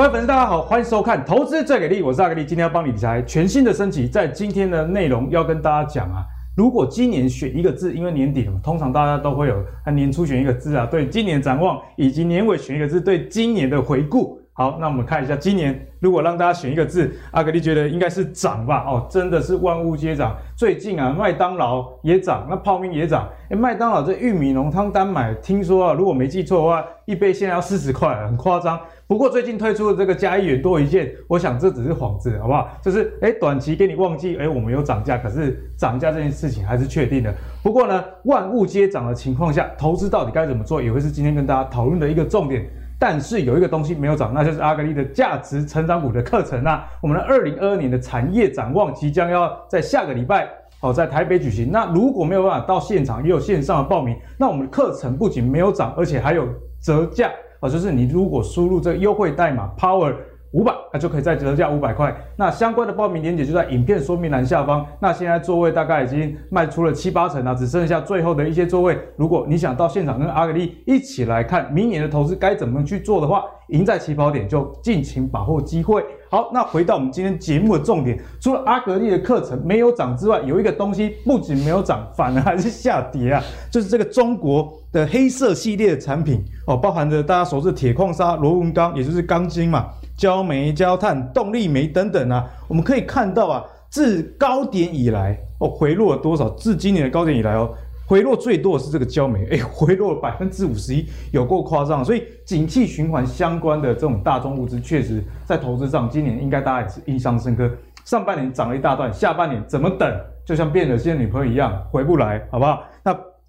各位粉丝，大家好，欢迎收看《投资最给力》，我是阿格力，今天要帮你理财全新的升级。在今天的内容要跟大家讲啊，如果今年选一个字，因为年底了嘛，通常大家都会有年初选一个字啊，对今年展望，以及年尾选一个字，对今年的回顾。好，那我们看一下今年，如果让大家选一个字，阿格力觉得应该是涨吧？哦，真的是万物皆涨。最近啊，麦当劳也涨，那泡面也涨。诶，麦当劳这玉米浓汤单买，听说啊，如果没记错的话，一杯现在要四十块，很夸张。不过最近推出的这个加一元多一件，我想这只是幌子，好不好？就是诶，短期给你忘记，诶，我们有涨价，可是涨价这件事情还是确定的。不过呢，万物皆涨的情况下，投资到底该怎么做，也会是今天跟大家讨论的一个重点。但是有一个东西没有涨，那就是阿格力的价值成长股的课程啊。我们的二零二二年的产业展望即将要在下个礼拜哦，在台北举行。那如果没有办法到现场，也有线上的报名。那我们的课程不仅没有涨，而且还有折价哦，就是你如果输入这个优惠代码 Power。五百，那就可以再折价五百块。那相关的报名链接就在影片说明栏下方。那现在座位大概已经卖出了七八成了，只剩下最后的一些座位。如果你想到现场跟阿格力一起来看明年的投资该怎么去做的话，赢在起跑点就尽情把握机会。好，那回到我们今天节目的重点，除了阿格力的课程没有涨之外，有一个东西不仅没有涨，反而还是下跌啊，就是这个中国的黑色系列产品哦，包含着大家熟知的铁矿砂、螺纹钢，也就是钢筋嘛。焦煤、焦炭、动力煤等等啊，我们可以看到啊，自高点以来哦，回落了多少？自今年的高点以来哦，回落最多的是这个焦煤，哎，回落了百分之五十一，有够夸张。所以，景气循环相关的这种大宗物资，确实在投资上，今年应该大家也是印象深刻。上半年涨了一大段，下半年怎么等？就像变了心的女朋友一样，回不来，好不好？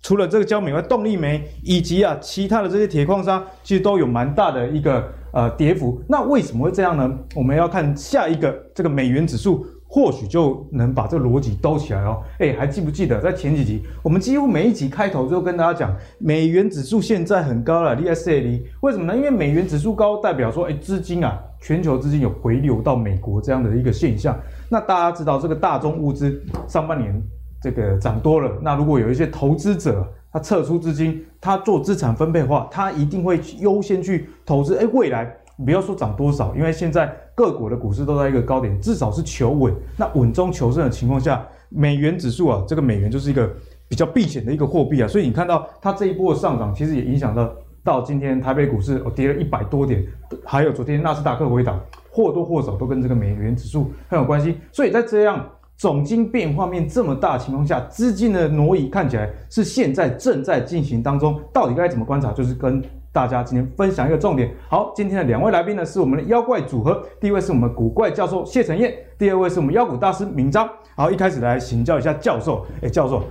除了这个焦煤外，动力煤以及啊其他的这些铁矿砂，其实都有蛮大的一个。呃，跌幅，那为什么会这样呢？我们要看下一个这个美元指数，或许就能把这个逻辑兜起来哦。哎，还记不记得在前几集，我们几乎每一集开头就跟大家讲，美元指数现在很高了，DSA 为什么呢？因为美元指数高，代表说，哎，资金啊，全球资金有回流到美国这样的一个现象。那大家知道，这个大宗物资上半年这个涨多了，那如果有一些投资者，他撤出资金，他做资产分配化，他一定会优先去投资。哎，未来不要说涨多少，因为现在各国的股市都在一个高点，至少是求稳。那稳中求胜的情况下，美元指数啊，这个美元就是一个比较避险的一个货币啊。所以你看到它这一波的上涨，其实也影响到到今天台北股市哦跌了一百多点，还有昨天纳斯达克回档，或多或少都跟这个美元指数很有关系。所以在这样。总经变化面这么大的情况下，资金的挪移看起来是现在正在进行当中。到底该怎么观察？就是跟大家今天分享一个重点。好，今天的两位来宾呢是我们的妖怪组合，第一位是我们古怪教授谢承彦，第二位是我们妖股大师明章。好，一开始来请教一下教授。哎，教授，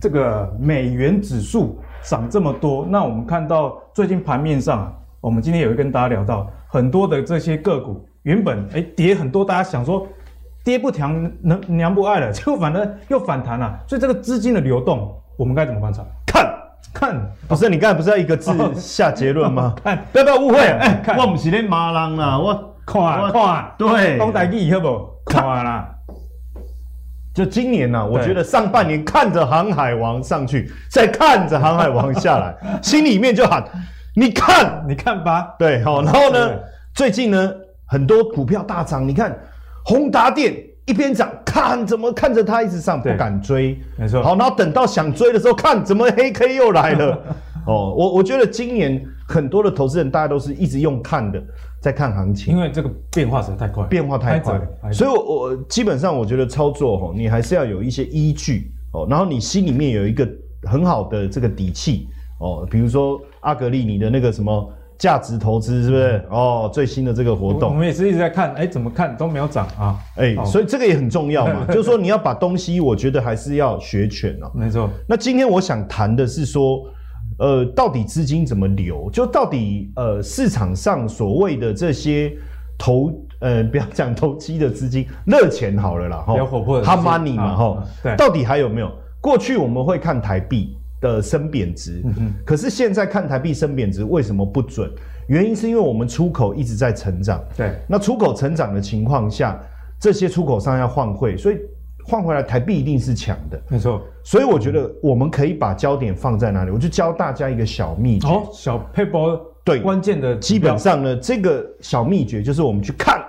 这个美元指数涨这么多，那我们看到最近盘面上，我们今天也会跟大家聊到很多的这些个股，原本哎跌很多，大家想说。爹不娘能娘不爱了，结果反正 又反弹了，所以这个资金的流动，我们该怎么观察？看，看，不是你刚才不是要一个字下结论吗？看，不要不要误会，哎，我不是咧骂人啦，我看看，对，讲台语好不？看。啦，就今年呐，我觉得上半年看着航海王上去，再看着航海王下来，心里面就喊，你看，你看吧，对，好，然后呢，最近呢，很多股票大涨，你看。宏达电一边涨，看怎么看着它一直上，不敢追，没错。好，然后等到想追的时候，看怎么黑 K 又来了。哦，我我觉得今年很多的投资人，大家都是一直用看的，在看行情，因为这个变化实在太快，变化太快，所以我我基本上我觉得操作哈，你还是要有一些依据哦，然后你心里面有一个很好的这个底气哦，比如说阿格力你的那个什么。价值投资是不是？哦，最新的这个活动，我们也是一直在看，哎，怎么看都没有涨啊，哎，所以这个也很重要嘛，就是说你要把东西，我觉得还是要学全哦。没错。那今天我想谈的是说，呃，到底资金怎么流？就到底呃市场上所谓的这些投，呃，不要讲投机的资金，热钱好了啦，哈，比较活泼的，hot money 嘛，哈、啊，对，到底还有没有？过去我们会看台币。的升贬值，嗯可是现在看台币升贬值为什么不准？原因是因为我们出口一直在成长，对，那出口成长的情况下，这些出口商要换汇，所以换回来台币一定是强的，没错。所以我觉得我们可以把焦点放在哪里？我就教大家一个小秘诀，哦，小 paper 对，关键的基本上呢，这个小秘诀就是我们去看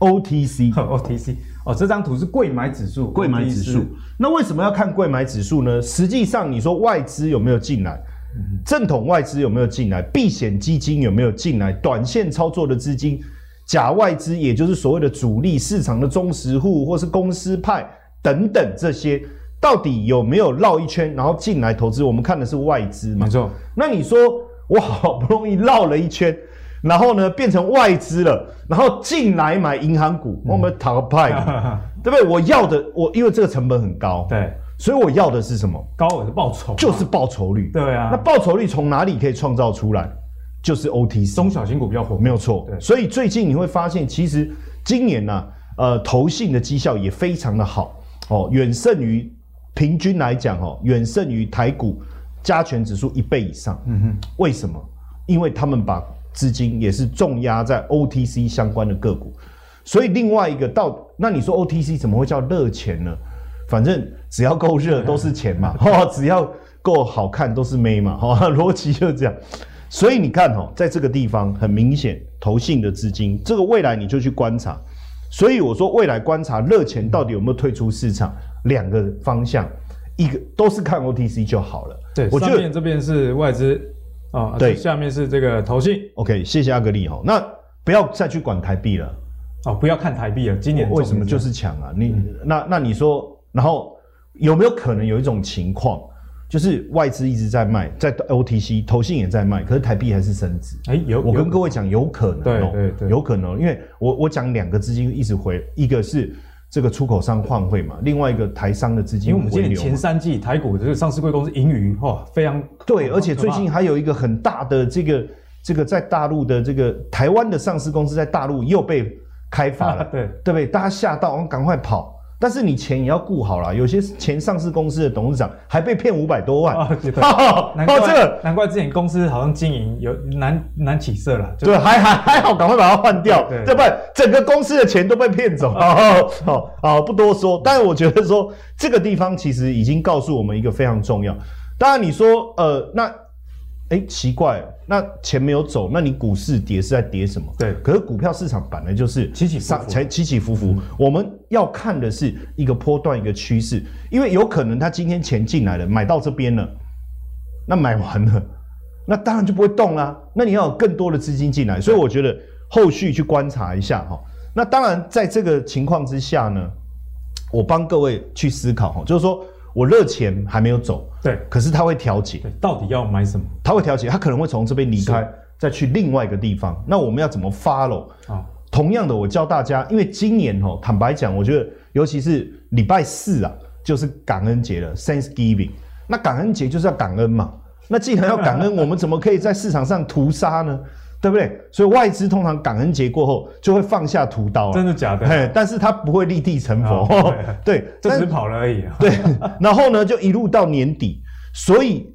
OTC。OTC 哦，这张图是柜买指数，柜买指数。那为什么要看柜买指数呢？实际上，你说外资有没有进来？正统外资有没有进来？避险基金有没有进来？短线操作的资金，假外资，也就是所谓的主力市场的忠实户，或是公司派等等这些，到底有没有绕一圈，然后进来投资？我们看的是外资嘛？没错。那你说我好不容易绕了一圈，然后呢变成外资了，然后进来买银行股，嗯、我们讨个派，对不对？我要的我因为这个成本很高，对。所以我要的是什么？高额的报酬，就是报酬率。对啊，那报酬率从哪里可以创造出来？就是 OTC，中小型股比较火，没有错。对，所以最近你会发现，其实今年呢、啊，呃，投信的绩效也非常的好哦，远胜于平均来讲哦，远胜于台股加权指数一倍以上。嗯哼，为什么？因为他们把资金也是重压在 OTC 相关的个股，所以另外一个到那你说 OTC 怎么会叫热钱呢？反正只要够热都是钱嘛，哈，只要够好看都是妹嘛，哈，逻辑就是这样。所以你看哈，在这个地方很明显，投信的资金，这个未来你就去观察。所以我说未来观察热钱到底有没有退出市场，两个方向，一个都是看 OTC 就好了。对，我觉得上面这边是外资啊，对，下面是这个投信。OK，谢谢阿格力哈。那不要再去管台币了，哦，不要看台币了。今年为什么就是强啊？你那那你说？然后有没有可能有一种情况，就是外资一直在卖，在 OTC 投信也在卖，可是台币还是升值？哎，有，我跟各位讲，有可能，对对对，有可能，因为我我讲两个资金一直回，一个是这个出口商换汇嘛，另外一个台商的资金，因为我们今年前三季台股这个上市贵公司盈余哦非常对，而且最近还有一个很大的这个这个在大陆的这个台湾的上市公司在大陆又被开发了，对对不对？大家吓到，我们赶快跑。但是你钱也要顾好啦，有些前上市公司的董事长还被骗五百多万，哦，对，难怪、哦、这个难怪之前公司好像经营有难难起色了，对，还还还好，赶快把它换掉，对，对，对，不然整个公司的钱都被骗走。好好好，不多说，但是我觉得说这个地方其实已经告诉我们一个非常重要。当然你说呃那。哎，奇怪，那钱没有走，那你股市跌是在跌什么？对，可是股票市场本来就是起起伏伏，才起起伏伏。我们要看的是一个波段，一个趋势，因为有可能他今天钱进来了，买到这边了，那买完了，那当然就不会动啦。那你要有更多的资金进来，所以我觉得后续去观察一下哈。那当然，在这个情况之下呢，我帮各位去思考哈，就是说。我热钱还没有走，对，可是他会调节，到底要买什么？他会调节，他可能会从这边离开，再去另外一个地方。那我们要怎么 follow？啊，同样的，我教大家，因为今年哦，坦白讲，我觉得尤其是礼拜四啊，就是感恩节了，Thanksgiving。那感恩节就是要感恩嘛。那既然要感恩，我们怎么可以在市场上屠杀呢？对不对？所以外资通常感恩节过后就会放下屠刀，真的假的？嘿，但是他不会立地成佛，哦、对，这只跑了而已。对，然后呢，就一路到年底，所以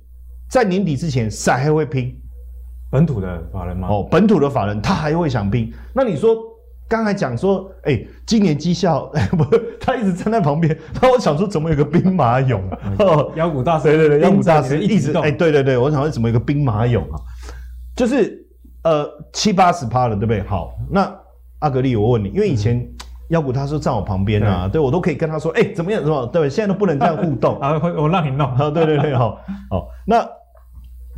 在年底之前，谁还会拼？本土的法人吗？哦，本土的法人他还会想拼。那你说刚才讲说，哎，今年绩效，哎，不，他一直站在旁边。那我想说，怎么有个兵马俑？妖股大师，对对对，妖股大师一直，哎，对对对，我想说怎么有个兵马俑啊？就是。呃，七八十趴了，对不对？好，那阿格力，我问你，因为以前妖股他说站我旁边啊，对，对我都可以跟他说，哎、欸，怎么样？怎么？对，现在都不能这样互动 啊，我让你弄。啊，对对对，好，好，那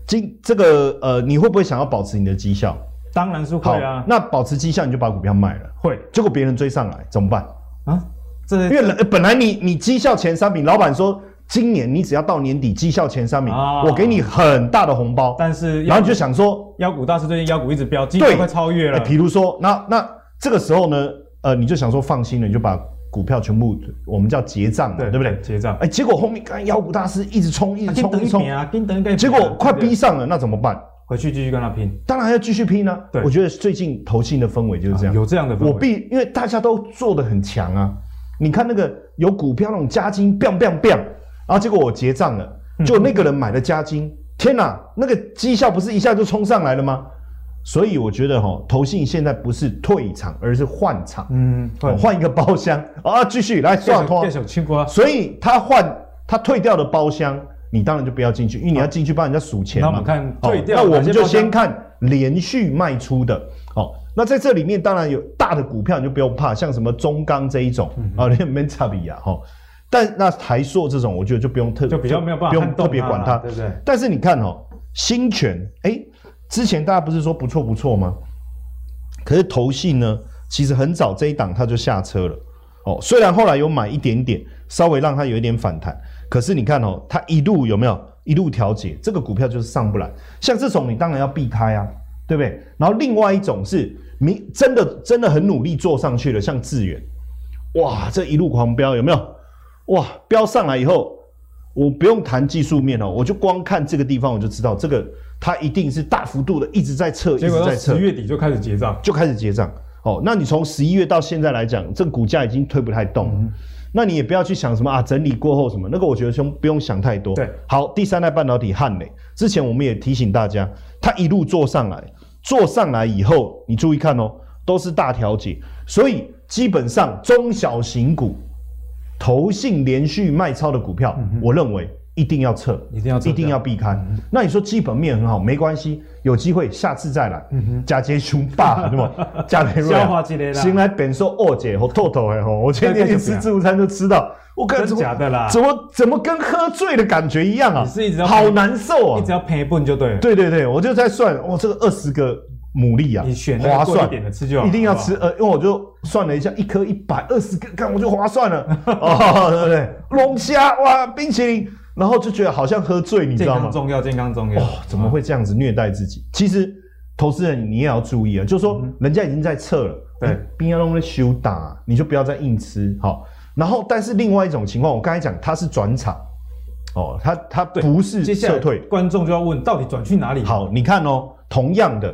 今这个呃，你会不会想要保持你的绩效？当然是会啊。那保持绩效，你就把股票卖了，会。结果别人追上来怎么办？啊，这因为本来你你绩效前三名，老板说。今年你只要到年底绩效前三名，哦、我给你很大的红包。但是，然后你就想说，妖股大师最近妖股一直飙，绩效快超越了。比如说，那那这个时候呢，呃，你就想说放心了，你就把股票全部我们叫结账，对，对不对？结账。哎，结果后面看妖股大师一直冲，一直冲，一直冲啊，结果快逼上了，那怎么办？回去继续跟他拼。当然要继续拼呢、啊。对，我觉得最近投信的氛围就是这样，啊、有这样的氛围。我必因为大家都做的很强啊，你看那个有股票那种加金，biang biang biang。然后结果我结账了，就那个人买了加金，嗯、天哪，那个绩效不是一下就冲上来了吗？所以我觉得哈，投信现在不是退场，而是换场，嗯，换一个包厢啊，继续来算拖，所以他换他退掉的包厢，你当然就不要进去，因为你要进去帮人家数钱嘛。那我们看退掉，那我们就先看连续卖出的。好，那在这里面当然有大的股票，你就不用怕，像什么中钢这一种啊，连 Metabi 啊，哈。但那台塑这种，我觉得就不用特就比较没有办法，不用特别管它，对不对？但是你看哦，新权哎，之前大家不是说不错不错吗？可是投信呢，其实很早这一档它就下车了。哦，虽然后来有买一点点，稍微让它有一点反弹，可是你看哦，它一路有没有一路调节，这个股票就是上不来。像这种你当然要避开啊，对不对？然后另外一种是你真的真的很努力做上去了，像智远，哇，这一路狂飙有没有？哇，飙上来以后，我不用谈技术面哦，我就光看这个地方我就知道，这个它一定是大幅度的一直在测，一直在测。十月底就开始结账，就开始结账。哦，那你从十一月到现在来讲，这个股价已经推不太动了。嗯、那你也不要去想什么啊，整理过后什么，那个我觉得兄不用想太多。对，好，第三代半导体汉磊，之前我们也提醒大家，它一路做上来，做上来以后，你注意看哦，都是大调节，所以基本上中小型股、投信连续卖超的股票，嗯、我认为。一定要撤，一定要撤，一定要避开。嗯、那你说基本面很好，没关系，有机会下次再来。假杰雄霸对吧？假接消化之类的。先来本说二姐和透透哎吼，我前天去吃自助餐就知道，我感觉怎么假的啦？怎么怎么跟喝醉的感觉一样啊？你是一直要好难受啊！你只要赔一半就对了。对对对，我就在算，哇，这个二十个牡蛎啊，你选划算一点的吃就好，一定要吃。呃，因为我就算了一下，一颗一百二十个，看我就划算了。哦，对不对？龙虾哇，冰淇淋。然后就觉得好像喝醉，你知道吗？健康重要，健康重要。哦，怎么会这样子虐待自己？嗯、其实，投资人你也要注意啊，就是说人家已经在测了，对，冰要弄的修打，你就不要再硬吃。好，然后但是另外一种情况，我刚才讲它是转场，哦，它它不是撤退，观众就要问到底转去哪里？好，你看哦，同样的。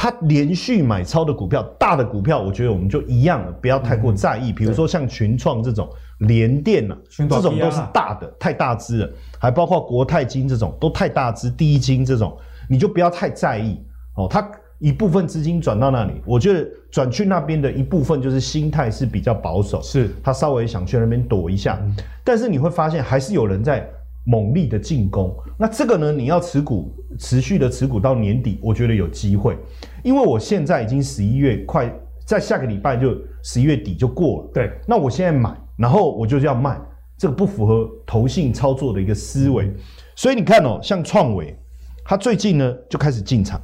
它连续买超的股票，大的股票，我觉得我们就一样了，不要太过在意。比如说像群创这种、联电啊，这种都是大的，太大只了。还包括国泰金这种，都太大只。第一金这种，你就不要太在意哦。它一部分资金转到那里，我觉得转去那边的一部分就是心态是比较保守，是他稍微想去那边躲一下。但是你会发现，还是有人在。猛力的进攻，那这个呢？你要持股，持续的持股到年底，我觉得有机会，因为我现在已经十一月快，在下个礼拜就十一月底就过了。对，那我现在买，然后我就要卖，这个不符合投信操作的一个思维。嗯、所以你看哦，像创维，它最近呢就开始进场，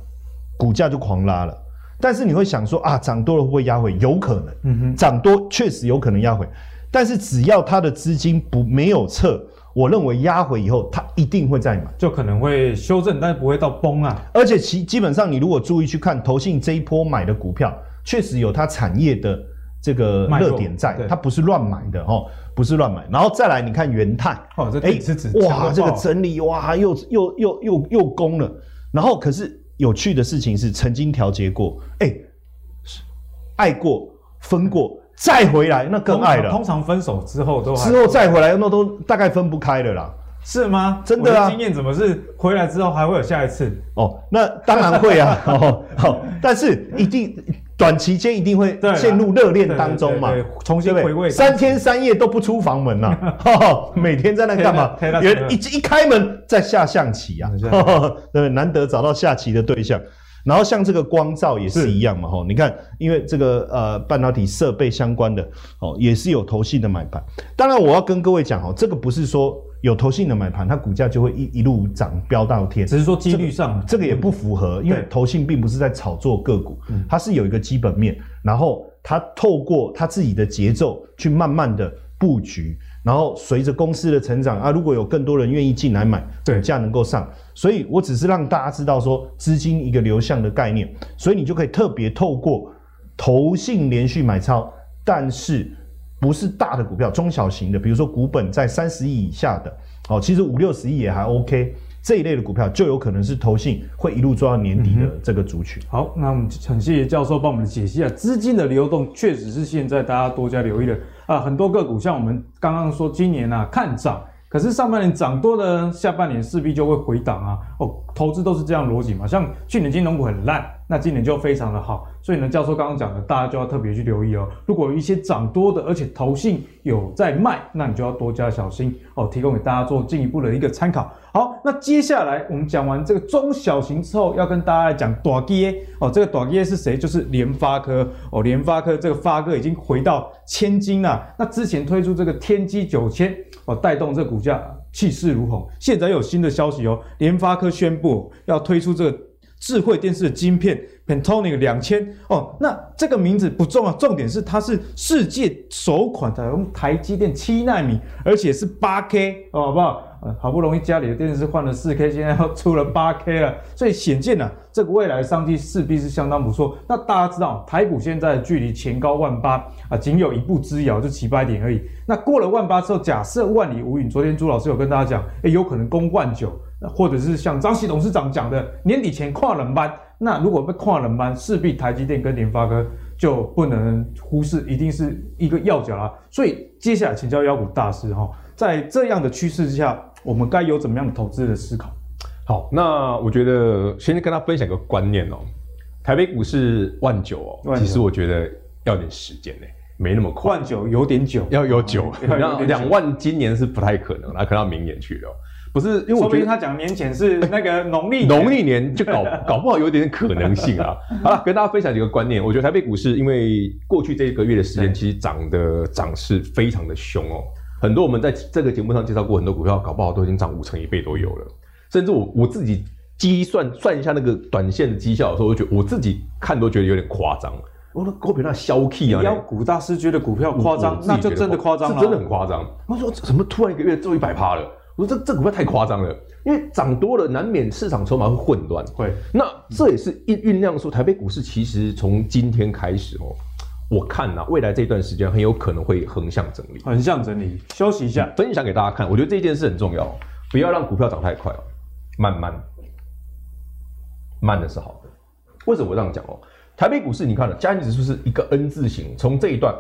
股价就狂拉了。但是你会想说啊，涨多了会不会压回？有可能，嗯哼，涨多确实有可能压回，但是只要它的资金不没有撤。我认为压回以后，它一定会再买，就可能会修正，但是不会到崩啊。而且其基本上，你如果注意去看投信这一波买的股票，确实有它产业的这个热点在，它不是乱买的哦，不是乱买。然后再来，你看元泰，哦，这哎是指哇，这个整理哇，又又又又又攻了。然后可是有趣的事情是，曾经调节过，哎，爱过分过。再回来那更爱了。通常分手之后都之后再回来那都大概分不开了啦。是吗？真的啊？经验怎么是回来之后还会有下一次？哦，那当然会啊。哦，好，但是一定短期间一定会陷入热恋当中嘛。重新回味。三天三夜都不出房门呐，每天在那干嘛？一一开门在下象棋啊，对，难得找到下棋的对象。然后像这个光照也是一样嘛，吼，你看，因为这个呃半导体设备相关的，哦，也是有投信的买盘。当然，我要跟各位讲哦，这个不是说有投信的买盘，它股价就会一一路涨飙到天，只是说几率上，这个也不符合，因为投信并不是在炒作个股，它是有一个基本面，然后它透过它自己的节奏去慢慢的布局。然后随着公司的成长啊，如果有更多人愿意进来买，股价能够上，所以我只是让大家知道说资金一个流向的概念，所以你就可以特别透过投信连续买超，但是不是大的股票，中小型的，比如说股本在三十亿以下的，哦，其实五六十亿也还 OK。这一类的股票就有可能是投信会一路做到年底的这个族群。好，那我们很谢谢教授帮我们解析啊，资金的流动确实是现在大家多加留意的啊。很多个股像我们刚刚说，今年啊看涨，可是上半年涨多了，下半年势必就会回档啊。哦，投资都是这样逻辑嘛。像去年金融股很烂，那今年就非常的好。所以呢，教授刚刚讲的，大家就要特别去留意哦。如果有一些涨多的，而且投信有在卖，那你就要多加小心哦。提供给大家做进一步的一个参考。好，那接下来我们讲完这个中小型之后，要跟大家来讲大支哦。这个大支是谁？就是联发科哦。联发科这个发哥已经回到千金了。那之前推出这个天玑九千哦，带动这个股价。气势如虹，现在有新的消息哦，联发科宣布要推出这个智慧电视的晶片 Pantonic 两千哦，那这个名字不重要，重点是它是世界首款采用台积电七纳米，而且是八 K 哦，好不好？好不容易家里的电视换了四 K，现在要出了八 K 了，所以显见呢、啊，这个未来商机势必是相当不错。那大家知道，台股现在距离前高万八啊，仅有一步之遥，就几百点而已。那过了万八之后，假设万里无云，昨天朱老师有跟大家讲，诶，有可能攻万九，或者是像张锡董事长讲的，年底前跨冷班。那如果被跨冷班，势必台积电跟联发科就不能忽视，一定是一个要角啦。所以接下来请教妖股大师哈，在这样的趋势之下。我们该有怎么样的投资的思考？好，那我觉得先跟他分享一个观念哦。台北股市万九哦，万九其实我觉得要点时间呢，没那么快。万九有点久，要有久。然后两万今年是不太可能，那可能要明年去了。不是，因为我觉得他讲年前是那个农历 农历年就搞搞不好有点可能性啊。好了，跟大家分享几个观念。我觉得台北股市因为过去这一个月的时间，其实涨的涨势非常的凶哦。很多我们在这个节目上介绍过很多股票，搞不好都已经涨五成一倍都有了。甚至我我自己计算算一下那个短线的绩效的时候，我觉得我自己看都觉得有点夸张。我说股票那消气啊，要股大师觉得股票夸张，那就真的夸张了，是真的很夸张。我说怎么突然一个月做一百趴了？我说这这股票太夸张了，因为涨多了难免市场筹码会混乱。会，那这也是酝酝酿说台北股市其实从今天开始哦。我看呐、啊，未来这段时间很有可能会横向整理，横向整理，休息一下，分享给大家看。我觉得这件事很重要，不要让股票涨太快哦，慢慢，慢的是好的。为什么我这样讲哦？台北股市你看了，加权指数是一个 N 字形，从这一段，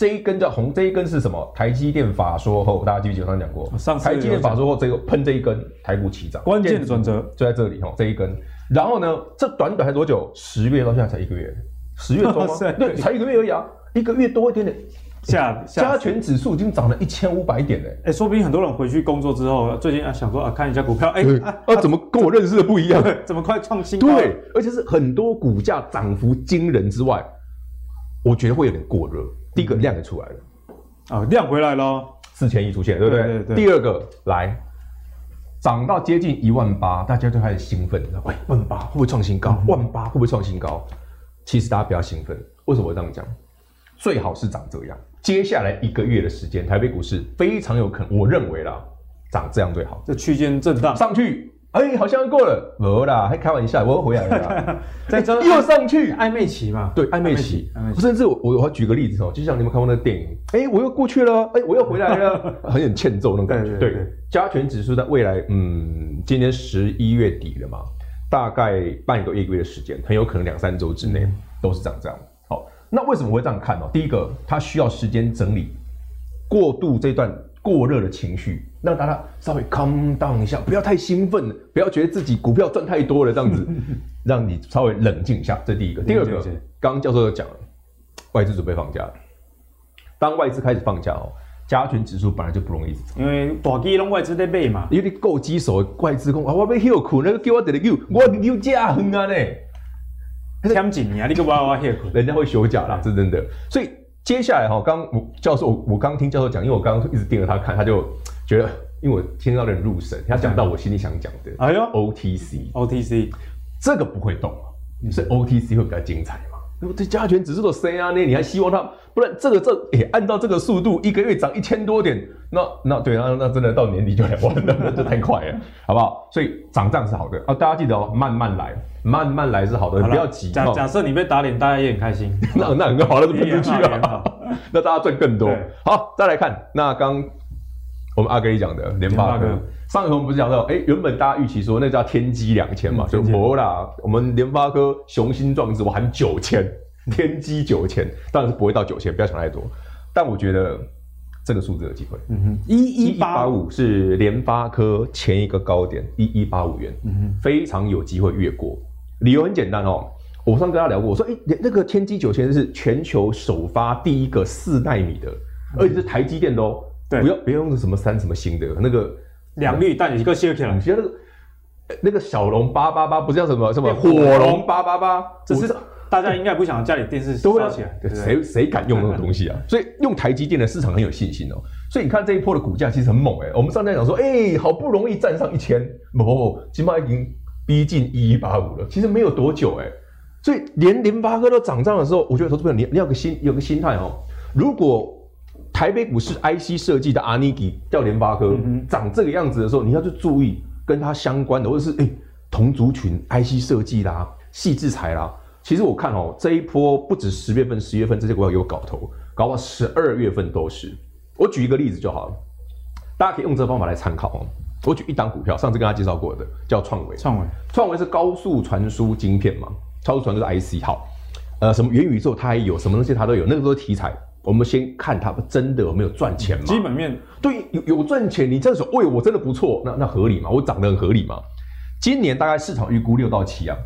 这一根叫红，这一根是什么？台积电法说后，大家记不记得刚刚讲过？上台积电法说后，这个喷这一根，台股起涨，关键的转折就在这里哈，这一根。然后呢，这短短才多久？十月到现在才一个月。十月中 吗？对，才一个月而已啊，一个月多一点点。下加权指数已经涨了一千五百点嘞。哎，说不定很多人回去工作之后，最近啊想说啊看一下股票，哎啊怎么跟我认识的不一样？怎么快创新高？对，而且是很多股价涨幅惊人之外，我觉得会有点过热。第一个量也出来了，啊量回来了，四千亿出现，对不对？第二个来涨到接近一万八，大家就开始兴奋，喂，万八会不会创新高？万八会不会创新高？其实大家不要兴奋，为什么我这样讲？最好是长这样。接下来一个月的时间，台北股市非常有可能，我认为啦，涨这样最好。这区间震荡上去，哎，好像过了，没啦，还开玩笑，我又回来了。再又上去，暧昧期嘛？对，暧昧期。甚至我我我举个例子哦，就像你们看过那个电影，哎，我又过去了，哎，我又回来了，很有欠揍那种感觉。对，加权指数在未来，嗯，今年十一月底了嘛。大概半个月一个月的时间，很有可能两三周之内都是长这样。好，那为什么我会这样看呢？第一个，它需要时间整理，过渡这段过热的情绪，让大家稍微 calm down 一下，不要太兴奋，不要觉得自己股票赚太多了这样子，让你稍微冷静一下。这第一个。第二个，刚刚教授又讲了，外资准备放假，当外资开始放假哦。加权指数本来就不容易，因为大基拢外资在买嘛。因为你够棘手，外资讲啊，我要休苦，那个叫我点个休，我休假很啊呢。签几年啊，你个娃娃休苦，人家会休假啦，是真的。所以接下来哈，刚我教授，我我刚听教授讲，因为我刚刚一直盯着他看，他就觉得，因为我听到有点入神，他讲到我心里想讲的。哎呦，OTC，OTC，这个不会动，所以 OTC 会比较精彩。这加权指数的 C 啊，那你还希望它？不然这个这也、欸，按照这个速度，一个月涨一千多点，那那对啊，那真的到年底就两万了，那这太快了，好不好？所以涨涨是好的啊，大家记得哦，慢慢来，慢慢来是好的，好不要急。假假设你被打脸，大家也很开心，那那很好那，就喷出去了，那大家赚更多。好，再来看那刚我们阿格力讲的联发科。上一回我们不是讲到，哎、欸，原本大家预期说那叫天玑两千嘛，嗯、就没啦。我们联发科雄心壮志，我喊九千，天玑九千，当然是不会到九千，不要想太多。但我觉得这个数字有机会。嗯哼，一一八五是联发科前一个高点一一八五元，嗯哼，非常有机会越过。理由很简单哦，我上次跟他聊过，我说，哎、欸，那个天玑九千是全球首发第一个四纳米的，而且是台积电的哦。对，不要别用什么三什么新的那个良率，但你一个谢克强，其实那个那个小龙八八八不是叫什么什么火龙八八八，只是大家应该不想家里电视烧起来，谁谁敢用那种东西啊？所以用台积电的市场很有信心哦。所以你看这一波的股价其实很猛哎、欸。我们上次讲说，哎、欸，好不容易站上一千，不，起码已经逼近一一八五了。其实没有多久哎、欸。所以连零八哥都涨涨的时候，我觉得投资朋友你你要有个心有个心态哦。如果台北股市 IC 设计的阿尼基叫联发科长这个样子的时候，你要去注意跟它相关的，或者是哎、欸、同族群 IC 设计啦、细制材啦。其实我看哦，这一波不止十月份、十月份这些股票有搞头，搞到十二月份都是。我举一个例子就好了，大家可以用这个方法来参考哦。我举一档股票，上次跟大家介绍过的叫创维。创维，创维是高速传输晶片嘛？高速传输是 IC 好，呃，什么元宇宙它也有，什么东西它都有，那个都是题材。我们先看它真的有没有赚钱嘛？基本面对，有有赚钱，你这样说，喂，我真的不错，那那合理嘛？我涨得很合理嘛？今年大概市场预估六到七啊，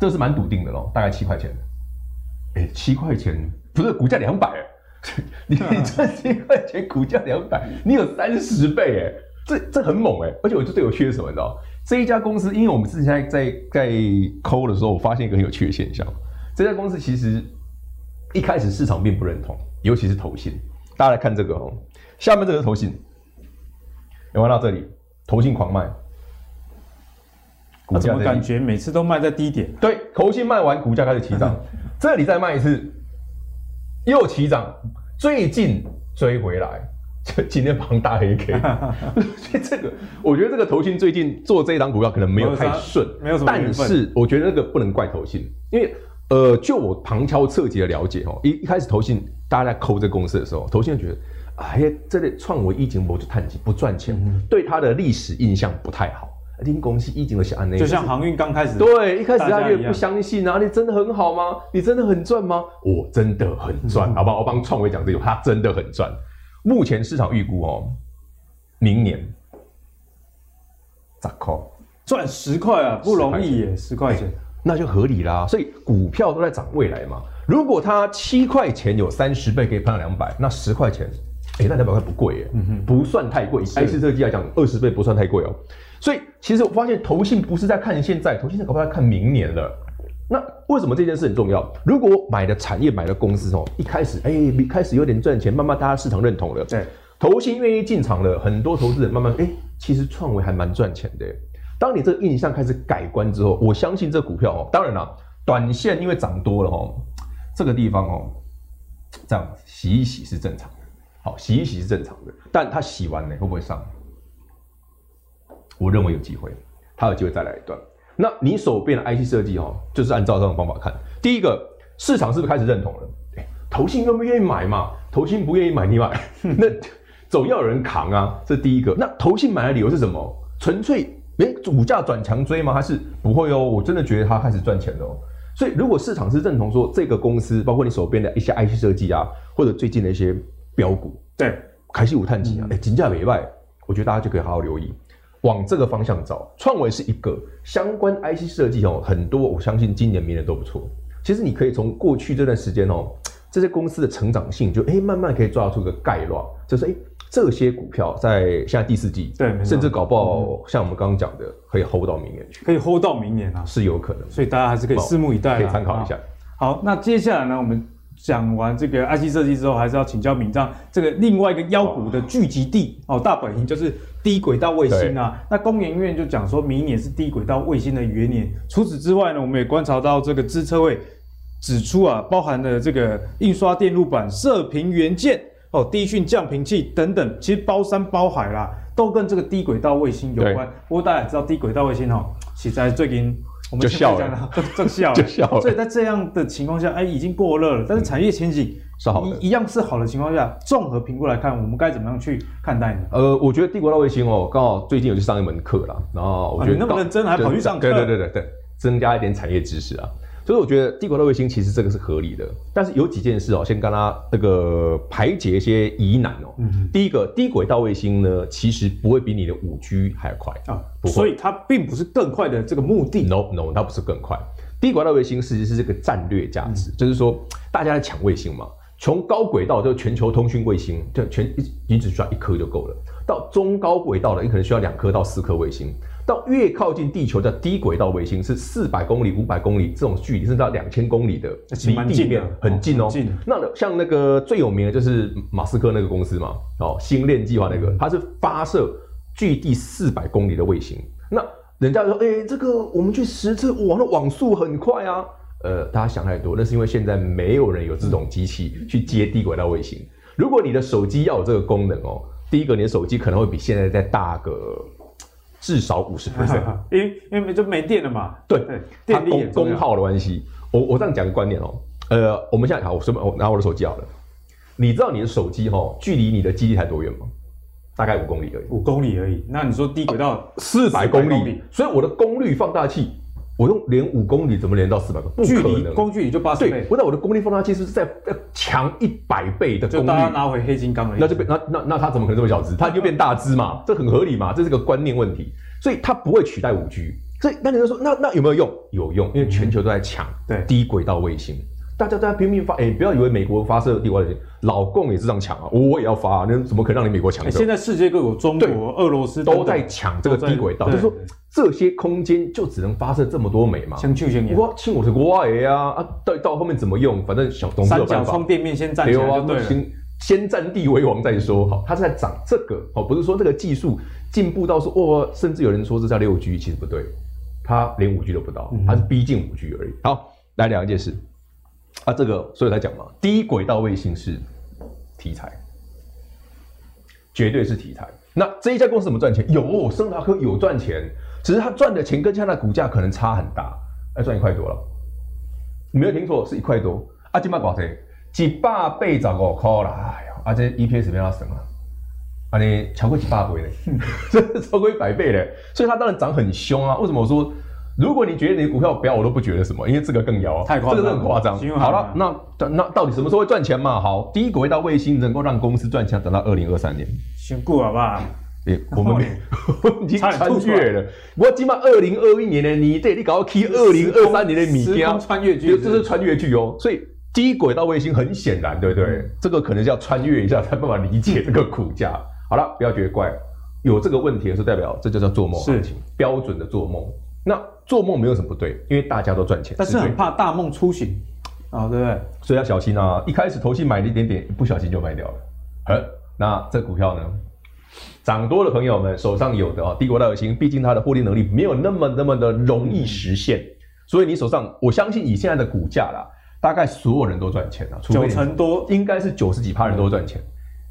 这是蛮笃定的喽，大概七块钱。哎，七块钱不是股价两百，你 你赚七块钱，股价两百，你有三十倍哎，这这很猛哎，而且我就对我缺什么，你知道？这一家公司，因为我们之前在在在抠的时候，我发现一个很有趣的现象，这家公司其实一开始市场并不认同。尤其是投信，大家来看这个哦，下面这个投信，有没有到这里？投信狂卖，股价怎么感觉每次都卖在低点？对，投信卖完，股价开始起涨，这里再卖一次，又起涨，最近追回来，就 今天放大黑 K，所以这个我觉得这个投信最近做这一档股票可能没有太顺，没有什么，但是我觉得那个不能怪投信，因为。呃，就我旁敲侧击的了解哦，一一开始投信大家在抠这个公司的时候，投信就觉得，哎呀，这里创维一景博就探底不赚钱，嗯、对他的历史印象不太好。听公司一景的是安内，就像航运刚开始，对，一开始他就不相信啊，你真的很好吗？你真的很赚吗？我真的很赚，嗯、好吧，我帮创维讲这句，他真的很赚。目前市场预估哦，明年咋扣赚十块啊，不容易耶，十块钱。欸那就合理啦，所以股票都在涨未来嘛。如果它七块钱有三十倍可以喷到两百，那十块钱，哎、欸，那两百块不贵耶，嗯、不算太贵。以 IC 设计来讲，二十倍不算太贵哦。所以其实我发现投信不是在看现在，投信在搞不好在看明年了。那为什么这件事很重要？如果买的产业、买的公司哦，一开始哎，一开始有点赚钱，慢慢大家市场认同了，对，投信愿意进场了，很多投资人慢慢哎，其实创维还蛮赚钱的。当你这个印象开始改观之后，我相信这股票哦，当然了，短线因为涨多了哦，这个地方哦，这样洗一洗是正常的，好，洗一洗是正常的，但它洗完了会不会上？我认为有机会，它有机会再来一段。那你手边的 IC 设计哦，就是按照这种方法看，第一个市场是不是开始认同了？哎，投信愿不愿意买嘛？投信不愿意买，你买，那总要有人扛啊，这第一个。那投信买的理由是什么？纯粹。哎，股价转强追吗？还是不会哦？我真的觉得它开始赚钱了哦。所以，如果市场是认同说这个公司，包括你手边的一些 IC 设计啊，或者最近的一些标股，对，凯西五碳基啊，哎、嗯，金价没卖，我觉得大家就可以好好留意，往这个方向找。创维是一个相关 IC 设计哦，很多，我相信今年、明年都不错。其实你可以从过去这段时间哦，这些公司的成长性就，就哎，慢慢可以抓出个概论，就是哎。这些股票在现在第四季，对，甚至搞不好像我们刚刚讲的，可以 hold 到明年去，可以 hold 到明年啊，是有可能，所以大家还是可以拭目以待，可以参考一下。好，那接下来呢，我们讲完这个 IC 设计之后，还是要请教铭彰，这个另外一个妖股的聚集地哦，大本营就是低轨道卫星啊。那工研院就讲说，明年是低轨道卫星的元年。除此之外呢，我们也观察到这个资策会指出啊，包含了这个印刷电路板、射频元件。哦，低讯降频器等等，其实包山包海啦，都跟这个低轨道卫星有关。不过大家也知道，低轨道卫星哦，其实在最近我们就笑了，就笑了，就笑了。所以在这样的情况下，哎，已经过热了。但是产业前景是好的，一样是好的情况下，综合评估来看，我们该怎么样去看待呢？呃，我觉得低轨道卫星哦，刚好最近有去上一门课啦，然后我觉得、啊、你那么认真，还跑去上课？对对对对对，增加一点产业知识啊。所以我觉得低轨道卫星其实这个是合理的，但是有几件事哦，先跟他那个排解一些疑难哦。嗯，第一个低轨道卫星呢，其实不会比你的五 G 还要快啊，不会，所以它并不是更快的这个目的。No No，它不是更快。低轨道卫星实际是这个战略价值，嗯、就是说大家在抢卫星嘛。从高轨道就全球通讯卫星，就全你只需要一颗就够了。到中高轨道的，你可能需要两颗到四颗卫星。到越靠近地球的低轨道卫星是四百公里、五百公里这种距离，甚至到两千公里的，离地面很近哦。近那像那个最有名的就是马斯克那个公司嘛，哦，星链计划那个，它是发射距地四百公里的卫星。那人家说，哎、欸，这个我们去实测，哇，那网速很快啊。呃，大家想太多，那是因为现在没有人有这种机器去接低轨道卫星。如果你的手机要有这个功能哦，第一个，你的手机可能会比现在再大个至少五十 percent，因为因为就没电了嘛。对，电力功功耗的关系。我我这样讲个观念哦，呃，我们现在好，我随便我拿我的手机好了。你知道你的手机哈、哦，距离你的基地台多远吗？大概五公里而已。五公里而已。那你说低轨道四百公里，所以我的功率放大器。我用连五公里怎么连到四百公里？距离光距离就八十倍。对，我在我的功率放大器是在要强一百倍的功率。就大家拿回黑金刚了。那就变那那那它怎么可能这么小只？它就变大只嘛，这很合理嘛，这是个观念问题。所以它不会取代五 G。所以那你就说，那那有没有用？有用，因为全球都在抢对低轨道卫星。大家都在拼命发，哎、欸，不要以为美国发射低轨道卫星，老共也是这样抢啊，我也要发啊，那怎么可能让你美国抢、欸？现在世界各国，中国、俄罗斯都在抢这个低轨道，就是说这些空间就只能发射这么多枚嘛。像去年，我亲我是国外呀啊，到到后面怎么用？反正小东西三角窗店面先占起来就对了，先先占地为王再说。好，它是在涨这个哦，不是说这个技术进步到说哦，甚至有人说这叫六 G，其实不对，它连五 G 都不到，它是逼近五 G 而已。好，来两件事。啊，这个所以才讲嘛，低轨道卫星是题材，绝对是题材。那这一家公司怎么赚钱？有，升达科有赚钱，只是他赚的钱跟现在的股价可能差很大，要赚一块多了。你没有听错，是一块多。啊，今麦多少？几百倍十五块啦！哎呀，啊这 EPS 变哪省了？啊，你超过几百倍嘞，这 超过一百倍嘞，所以它当然涨很凶啊。为什么我说？如果你觉得你的股票不要，我都不觉得什么，因为这个更妖，太夸张，这个很夸张。好了，那那到底什么时候会赚钱嘛？好，低轨道卫星能够让公司赚钱，等到二零二三年。先过好不好？欸、我们没，已经穿越了。我起码二零二一年的你对，你搞到 K 二零二三年的米标穿越剧，这是穿越剧哦。所以低轨道卫星很显然，对不对？嗯、这个可能是要穿越一下才办法理解这个股价。好了，不要觉得怪，有这个问题的是代表这就叫做梦行标准的做梦。那做梦没有什么不对，因为大家都赚钱，但是很怕大梦初醒啊，对不对？所以要小心啊！一开始投信买了一点点，不小心就卖掉了。嗯，那这股票呢，涨多的朋友们手上有的啊，低轨道卫星，毕竟它的获利能力没有那么那么的容易实现，所以你手上，我相信以现在的股价啦，大概所有人都赚钱了，九成多，应该是九十几趴人都赚钱。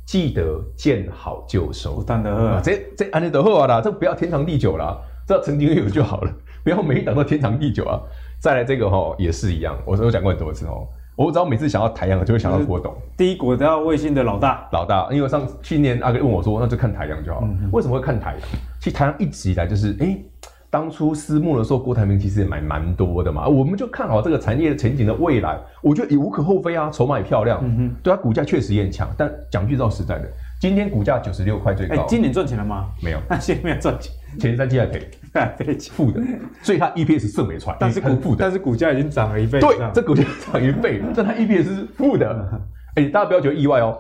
记得见好就收，不但的这这安利的货啦，这不要天长地久啦。知道曾经有就好了，不要每一档都天长地久啊！再来这个哈也是一样，我我讲过很多次哦。我只要每次想到台阳，就会想到郭董，第一，国家卫星的老大。老大，因为上去年阿哥问我说，那就看台阳就好。嗯、哼为什么会看台阳？其实台阳一直以来就是，哎、欸，当初私募的时候，郭台铭其实也买蛮多的嘛。我们就看好这个产业前景的未来，我觉得也无可厚非啊，筹码也漂亮。嗯哼，对它股价确实也很强。但讲句实在的，今天股价九十六块最高。哎、欸，今年赚钱了吗？没有，那 现在没有赚钱，前三季还赔。负的，所以它 EPS 是没错，但是股负的，但是股价已经涨了一倍。对，这股价涨一倍，但它 EPS 是负的。哎，大家不要觉得意外哦，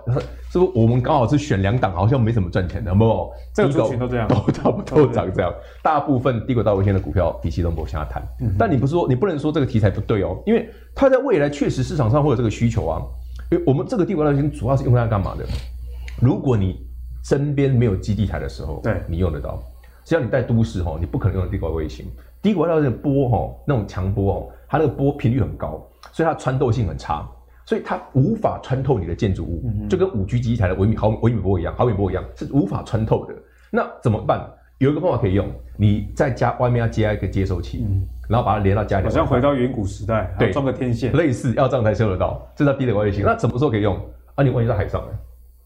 是不是我们刚好是选两档，好像没什么赚钱的，有没有？这个族群都这样，都差不多长这样。大部分低轨道卫星的股票底气都不向下谈。但你不是说，你不能说这个题材不对哦，因为它在未来确实市场上会有这个需求啊。因为我们这个低轨道卫星主要是用它干嘛的？如果你身边没有基地台的时候，对，你用得到。只要你在都市哈，你不可能用低轨道卫星。低轨道的波哈，那种强波哦，它那个波频率很高，所以它穿透性很差，所以它无法穿透你的建筑物，嗯、就跟五 G 基地台的微米毫微米波一样，毫米波一样是无法穿透的。那怎么办？有一个方法可以用，你在家外面要接一个接收器，嗯、然后把它连到家里。好像回到远古时代，对，装个天线，类似要这样才收得到，这叫低轨道卫星。那什么时候可以用？啊，你万一在海上呢？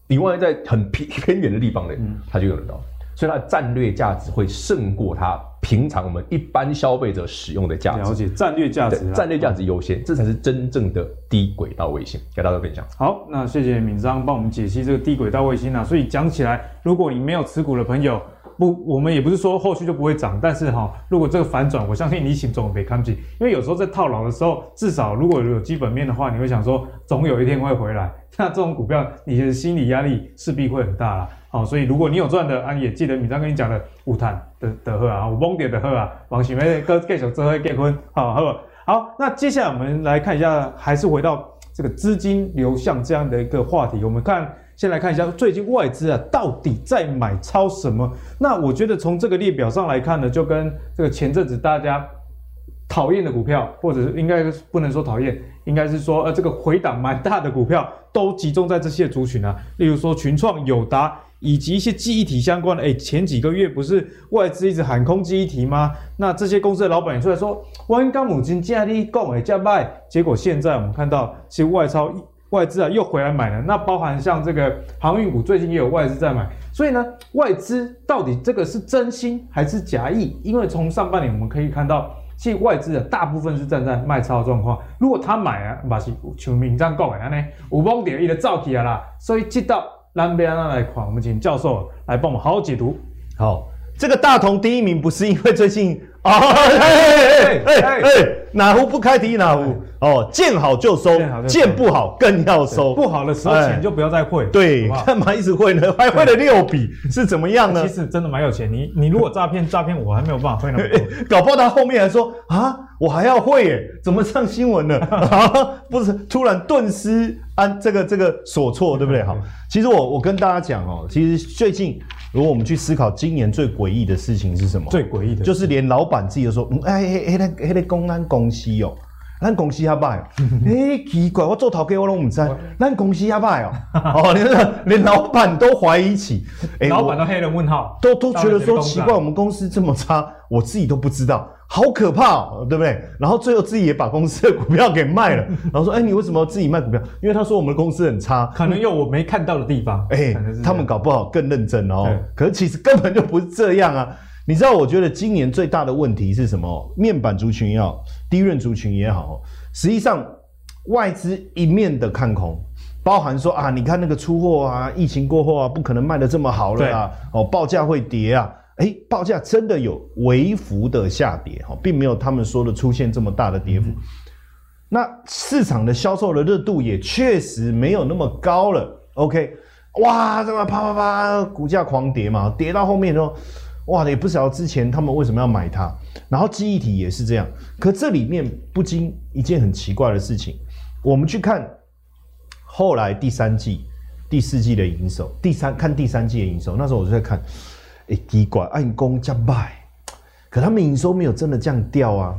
你万一在很偏偏远的地方呢？嗯、它就用得到。所以它的战略价值会胜过它平常我们一般消费者使用的价值。了解战略价值，战略价值优先，这才是真正的低轨道卫星。给大家分享。好，那谢谢敏章帮我们解析这个低轨道卫星啊。所以讲起来，如果你没有持股的朋友，不，我们也不是说后续就不会涨，但是哈，如果这个反转，我相信你请总别看不起，因为有时候在套牢的时候，至少如果有基本面的话，你会想说总有一天会回来。那这种股票，你的心理压力势必会很大啦。好，所以如果你有赚的啊，也记得敏章跟你讲的五碳的的喝啊，五崩点的喝啊，王喜梅哥继续做会结婚，好喝。好，那接下来我们来看一下，还是回到这个资金流向这样的一个话题，我们看。先来看一下最近外资啊到底在买超什么？那我觉得从这个列表上来看呢，就跟这个前阵子大家讨厌的股票，或者是应该不能说讨厌，应该是说呃这个回档蛮大的股票都集中在这些族群啊，例如说群创、友达以及一些记忆体相关的。诶，前几个月不是外资一直喊空记忆体吗？那这些公司的老板也出来说，我刚母亲价你讲诶价卖，结果现在我们看到其实外超。外资啊又回来买了，那包含像这个航运股，最近也有外资在买，所以呢，外资到底这个是真心还是假意？因为从上半年我们可以看到，其实外资的大部分是站在卖超的状况。如果他买啊，把是像明章讲的呢，五崩点一的造起来啦，所以接到南边来看，我们请教授来帮我们好好解读。好，这个大同第一名不是因为最近。啊，哎哎哎哎哎，哪壶不开提哪壶哦，见好就收，见不好更要收。不好的时候钱就不要再汇。对，干嘛一直汇呢？还汇了六笔，是怎么样呢？其实真的蛮有钱。你你如果诈骗 诈骗，我还没有办法汇那么多。搞不好他后面还说啊，我还要汇耶？怎么上新闻了？啊，不是，突然顿失安这个这个所措，对不对？好，其实我我跟大家讲哦，其实最近。如果我们去思考今年最诡异的事情是什么？最诡异的，就是连老板自己都说，嗯，哎，哎，那那个公安公司哦，咱公司还歹哦，哎，奇怪，我做头家我都不知道，咱公司还歹哦，哦，连连老板都怀疑起，哎，老板都黑人问号，都都觉得说奇怪，我们公司这么差，我自己都不知道。好可怕哦，对不对？然后最后自己也把公司的股票给卖了，然后说：“哎，你为什么自己卖股票？因为他说我们的公司很差，可能有我没看到的地方。哎，他们搞不好更认真哦。可是其实根本就不是这样啊！你知道，我觉得今年最大的问题是什么？面板族群也好，低润族群也好，实际上外资一面的看空，包含说啊，你看那个出货啊，疫情过后啊，不可能卖的这么好了啊，哦，报价会跌啊。”哎，报价真的有微幅的下跌哈，并没有他们说的出现这么大的跌幅。嗯、那市场的销售的热度也确实没有那么高了。OK，哇，这么啪啪啪，股价狂跌嘛，跌到后面说，哇，也不晓得之前他们为什么要买它。然后记忆体也是这样，可这里面不禁一件很奇怪的事情，我们去看后来第三季、第四季的营收，第三看第三季的营收，那时候我就在看。哎，奇怪，按工加卖，可他们营收没有真的降掉啊，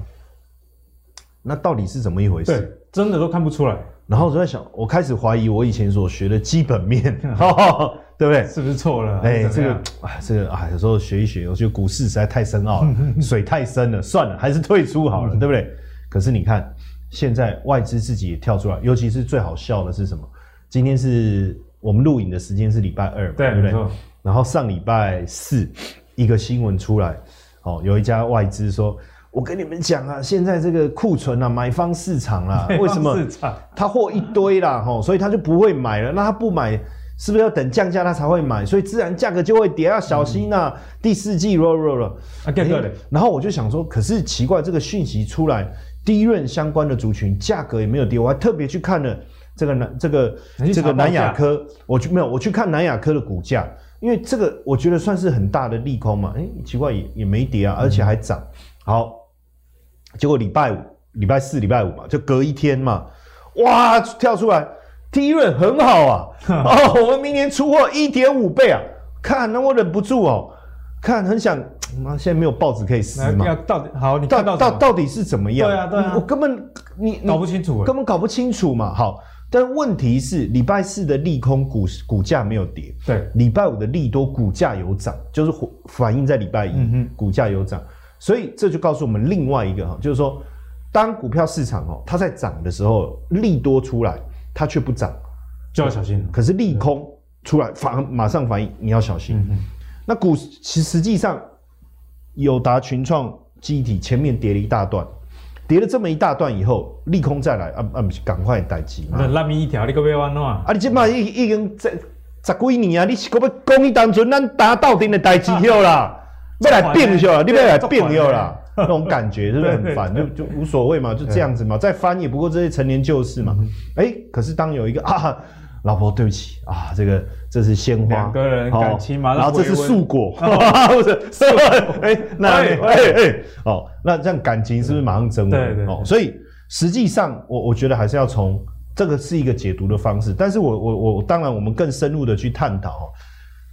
那到底是怎么一回事？对，真的都看不出来。然后我就在想，我开始怀疑我以前所学的基本面，对不对？是不是错了？哎，这个，啊，这个，啊，有时候学一学，我觉得股市实在太深奥了，水太深了，算了，还是退出好了，对不对？可是你看，现在外资自己也跳出来，尤其是最好笑的是什么？今天是我们录影的时间是礼拜二，对不对？然后上礼拜四，一个新闻出来，哦，有一家外资说：“我跟你们讲啊，现在这个库存啊，买方市场啦，为什么？他货一堆啦，吼，所以他就不会买了。那他不买，是不是要等降价他才会买？所以自然价格就会跌，要小心呐、啊。嗯、第四季 roll roll 了啊，对对。然后我就想说，可是奇怪，这个讯息出来，低润相关的族群价格也没有跌，我还特别去看了这个南这个这个南亚科，我去没有，我去看南亚科的股价。”因为这个我觉得算是很大的利空嘛，哎，奇怪也也没跌啊，而且还涨。好，结果礼拜五、礼拜四、礼拜五嘛，就隔一天嘛，哇，跳出来，低润很好啊，哦，我们明年出货一点五倍啊，看，那我忍不住哦，看很想，妈，现在没有报纸可以撕嘛？要到底好，你到到到到底是怎么样？对啊，对啊，我根本你搞不清楚，根本搞不清楚嘛，好。但问题是，礼拜四的利空股股价没有跌，对，礼拜五的利多股价有涨，就是反映在礼拜一，嗯、股价有涨，所以这就告诉我们另外一个哈，就是说，当股票市场哦它在涨的时候，利多出来它却不涨，就要小心。可是利空出来反而马上反应，你要小心。嗯、那股其实际上，友达、群创、记忆体前面跌了一大段。跌了这么一大段以后，利空再来啊啊！赶快待机。那拉米一条，你个别弯喏啊！啊，你这嘛一一根在十几年啊，你是可要讲一当阵咱打斗阵的代志了啦，要来变去了，你要来变了啦，那种感觉是不是很烦？就就无所谓嘛，就这样子嘛，再翻也不过这些陈年旧事嘛。哎，可是当有一个啊，老婆对不起啊，这个这是鲜花，两个人感情嘛，然后这是素果，不是，哎，那哎哎，哦，那这样感情是不是马上升温？对对，哦，所以实际上我我觉得还是要从。这个是一个解读的方式，但是我我我当然我们更深入的去探讨，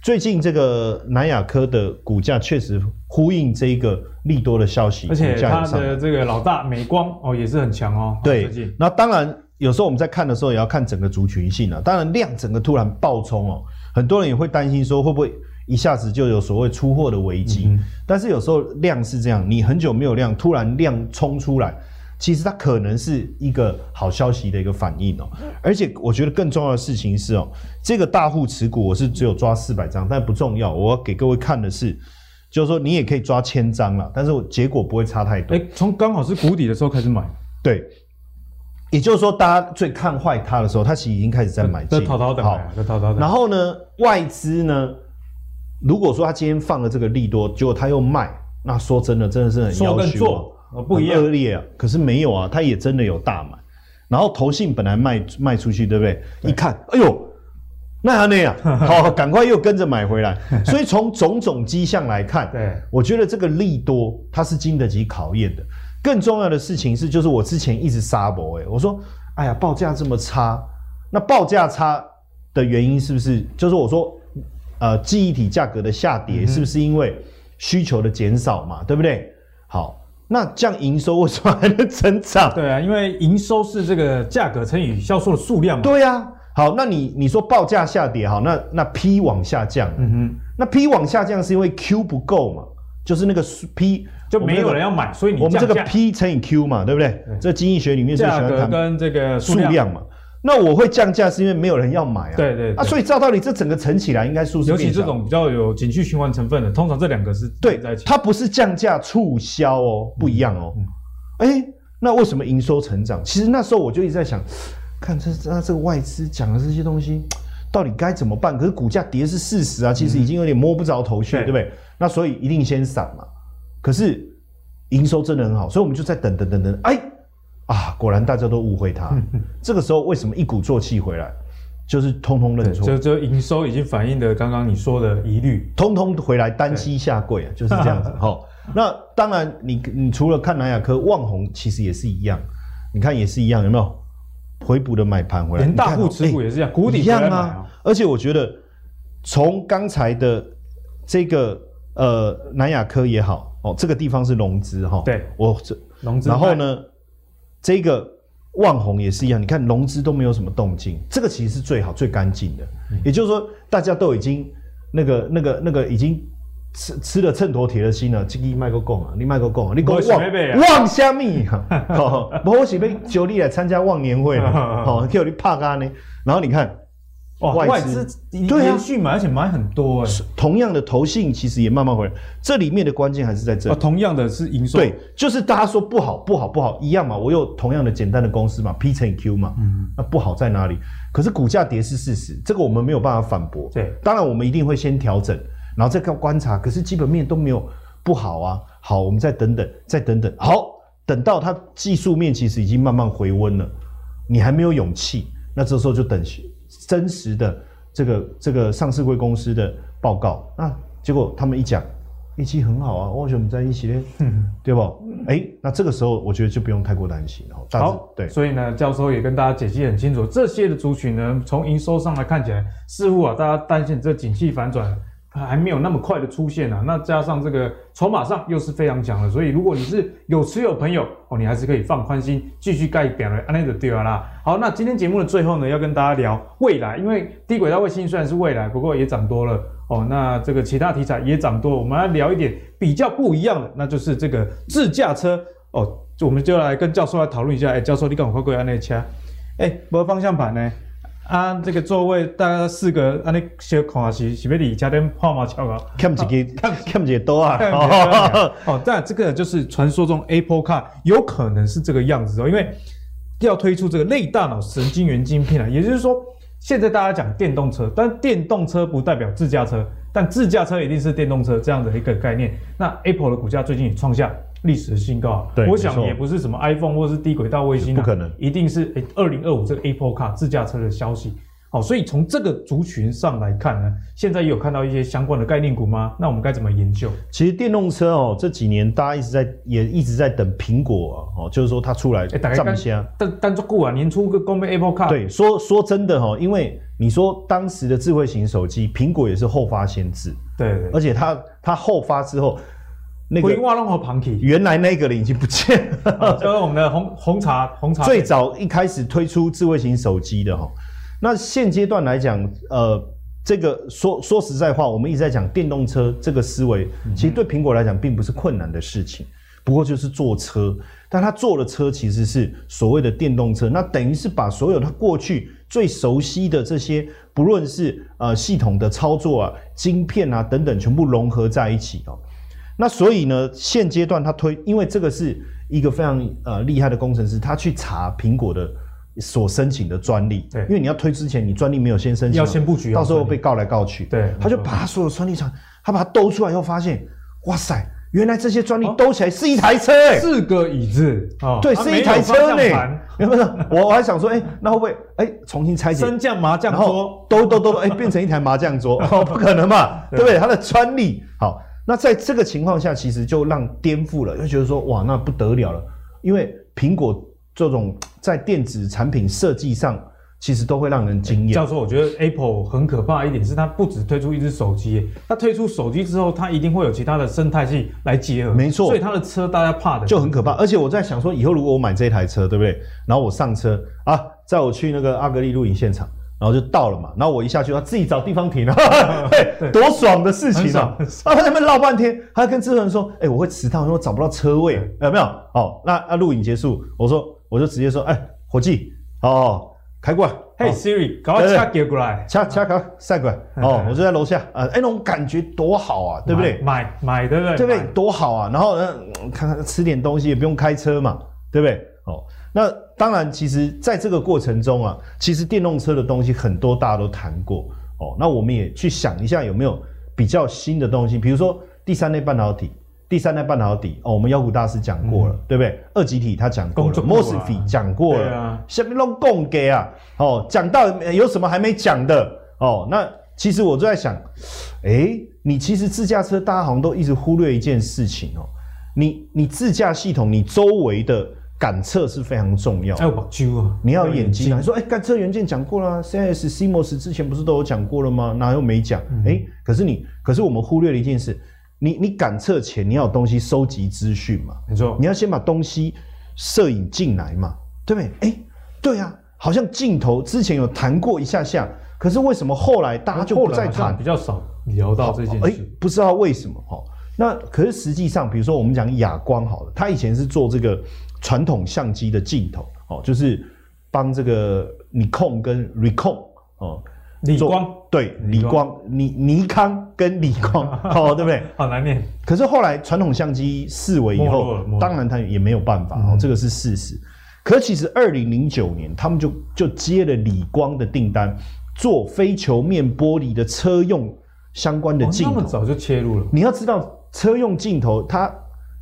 最近这个南亚科的股价确实呼应这一个利多的消息，而且它的这个老大美光哦也是很强哦。对，那当然有时候我们在看的时候也要看整个族群性啊，当然量整个突然暴冲哦，很多人也会担心说会不会一下子就有所谓出货的危机，嗯、但是有时候量是这样，你很久没有量，突然量冲出来。其实它可能是一个好消息的一个反应哦，而且我觉得更重要的事情是哦，这个大户持股我是只有抓四百张，但不重要。我要给各位看的是，就是说你也可以抓千张了，但是我结果不会差太多。哎，从刚好是谷底的时候开始买，对，也就是说大家最看坏它的时候，它其实已经开始在买进，淘淘的，好，淘淘的。然后呢，外资呢，如果说他今天放了这个利多，结果他又卖，那说真的，真的是很要求。哦，不一样，恶劣啊！可是没有啊，他也真的有大买，然后投信本来卖卖出去，对不对？对一看，哎呦，那还那样，好，赶快又跟着买回来。所以从种种迹象来看，对，我觉得这个利多它是经得起考验的。更重要的事情是，就是我之前一直杀博哎，我说，哎呀，报价这么差，那报价差的原因是不是就是我说，呃，记忆体价格的下跌是不是因为需求的减少嘛？对不对？好。那这样营收为什么还能成长？对啊，因为营收是这个价格乘以销售的数量嘛。对啊，好，那你你说报价下跌，好，那那 P 往下降，嗯哼，那 P 往下降是因为 Q 不够嘛？就是那个 P 就没有人要买，所以你我们这个 P 乘以 Q 嘛，对不对？对这经济学里面是价格跟这个数量嘛。那我会降价是因为没有人要买啊，对对，对啊，所以照道理这整个乘起来应该数是，尤其这种比较有景气循环成分的，通常这两个是对在一起，它不是降价促销哦，不一样哦。哎、嗯嗯欸，那为什么营收成长？其实那时候我就一直在想，看这那这个外资讲的这些东西到底该怎么办？可是股价跌是事实啊，其实已经有点摸不着头绪，嗯、对不对？那所以一定先散嘛。可是营收真的很好，所以我们就在等等等等，哎。啊，果然大家都误会他。这个时候为什么一鼓作气回来，就是通通认错。就就营收已经反映了刚刚你说的疑虑，通通回来单膝下跪啊，就是这样子。哈，那当然你你除了看南亚科、望红，其实也是一样。你看也是一样，有没有回补的买盘回来？连大户持股也是一样，谷底一样啊。而且我觉得从刚才的这个呃南亚科也好哦，这个地方是融资哈。对，我这融资，然后呢？这个旺红也是一样，你看融资都没有什么动静，这个其实是最好最干净的。嗯、也就是说，大家都已经那个那个那个已经吃吃了秤砣铁了心了。这个卖个供啊，你卖个供啊，你给我旺旺虾米？不我是被叫你来参加旺年会了，好，叫你怕咖呢。然后你看。外资连续买，而且买很多哎。同样的投信其实也慢慢回来，这里面的关键还是在这里。同样的是营收，对，就是大家说不好不好不好一样嘛。我有同样的简单的公司嘛，P 乘以 Q 嘛，嗯，那不好在哪里？可是股价跌是事实，这个我们没有办法反驳。对，当然我们一定会先调整，然后再看观察。可是基本面都没有不好啊，好，我们再等等，再等等，好，等到它技术面其实已经慢慢回温了，你还没有勇气，那这时候就等。真实的这个这个上市贵公司的报告，那结果他们一讲，业绩很好啊，为什么在一起呢？嗯，对不？哎、欸，那这个时候我觉得就不用太过担心了。好，对，所以呢，教授也跟大家解析很清楚，这些的族群呢，从营收上来看起来，似乎啊，大家担心这景气反转。还没有那么快的出现啊，那加上这个筹码上又是非常强的，所以如果你是有持有朋友哦，你还是可以放宽心，继续盖表的安利的对啊啦。好，那今天节目的最后呢，要跟大家聊未来，因为低轨道卫星虽然是未来，不过也涨多了哦。那这个其他题材也涨多了，我们来聊一点比较不一样的，那就是这个自驾车哦。我们就来跟教授来讨论一下。哎，教授，你赶快过来那车，哎，没方向盘呢？啊，这个座位大概四个，啊，你小看是是不是加点泡毛桥啊？看一个，看看一个多啊！哦，但这个就是传说中 Apple Car 有可能是这个样子哦，因为要推出这个类大脑神经元晶片啊，也就是说，现在大家讲电动车，但电动车不代表自驾车，但自驾车一定是电动车这样的一个概念。那 Apple 的股价最近也创下历史的新高，对，我想也不是什么 iPhone 或是低轨道卫星，不可能，一定是诶二零二五这个 Apple Car 自驾车的消息。好，所以从这个族群上来看呢，现在有看到一些相关的概念股吗？那我们该怎么研究？其实电动车哦，这几年大家一直在也一直在等苹果啊，哦，就是说它出来，哎，大概先，但但这过完年初个公布 Apple Car，对，说说真的哈，因为你说当时的智慧型手机，苹果也是后发先至，对，对，而且它它后发之后，那个和原来那个人已经不见了，就是我们的红红茶红茶，最早一开始推出智慧型手机的哈。那现阶段来讲，呃，这个说说实在话，我们一直在讲电动车这个思维，其实对苹果来讲并不是困难的事情，不过就是坐车，但他坐的车其实是所谓的电动车，那等于是把所有他过去最熟悉的这些，不论是呃系统的操作啊、晶片啊等等，全部融合在一起哦。那所以呢，现阶段他推，因为这个是一个非常呃厉害的工程师，他去查苹果的。所申请的专利，对，因为你要推之前，你专利没有先申请，要先布局，到时候被告来告去。对，他就把他所有专利厂，他把它兜出来以后，发现，哇塞，原来这些专利兜起来是一台车，哎，四个椅子，哦，对，是一台车呢。有没有？我我还想说，哎，那会不会，哎，重新拆解，升降麻将桌，兜兜兜，哎，变成一台麻将桌，哦，不可能嘛，对不对？它的专利，好，那在这个情况下，其实就让颠覆了，就觉得说，哇，那不得了了，因为苹果。这种在电子产品设计上，其实都会让人惊艳。教授，我觉得 Apple 很可怕一点是，它不只推出一只手机，它推出手机之后，它一定会有其他的生态系来结合。没错，所以它的车大家怕的就很可怕。而且我在想说，以后如果我买这台车，对不对？然后我上车啊，载我去那个阿格力录影现场，然后就到了嘛。然后我一下去，他自己找地方停 了，对，多爽的事情啊！啊，他在那边绕半天，还要跟制作人说：“哎，我会迟到，因为我找不到车位，有没有？”好，那那录影结束，我说。我就直接说，哎、欸，伙计，哦，开过来，嘿、hey, Siri，赶快掐给过来，掐掐卡塞过来，哦，我就在楼下，啊，哎，那种感觉多好啊，对不对？买买对不对？对不对？多好啊！然后呢，看看吃点东西也不用开车嘛，对不对？哦，那当然，其实在这个过程中啊，其实电动车的东西很多，大家都谈过，哦，那我们也去想一下有没有比较新的东西，比如说第三类半导体。第三代半导体哦，我们妖股大师讲过了，嗯、对不对？二极体他讲过了，MOSFET 讲过了，下面弄供给啊，哦，讲到有什么还没讲的哦？那其实我就在想，哎，你其实自驾车大家好像都一直忽略一件事情哦，你你自驾系统你周围的感测是非常重要，你要有眼睛啊。你说哎，感测元件讲过了，CIS、CMOS 之前不是都有讲过了吗？哪又没讲？哎、嗯，可是你，可是我们忽略了一件事。你你感测前你要有东西收集资讯嘛？没错，你要先把东西摄影进来嘛，对不对？哎，对啊，好像镜头之前有谈过一下下，可是为什么后来大家就不再谈？比较少聊到这件事。哎，不知道为什么哈？那可是实际上，比如说我们讲哑光好了，他以前是做这个传统相机的镜头哦，就是帮这个尼康跟 Recon 哦。理光对，理光，尼尼康跟理光，哦，对不对？好难念。可是后来传统相机视为以后，当然他也没有办法，哦，这个是事实。可其实二零零九年，他们就就接了理光的订单，做非球面玻璃的车用相关的镜头。那么早就切入了。你要知道，车用镜头它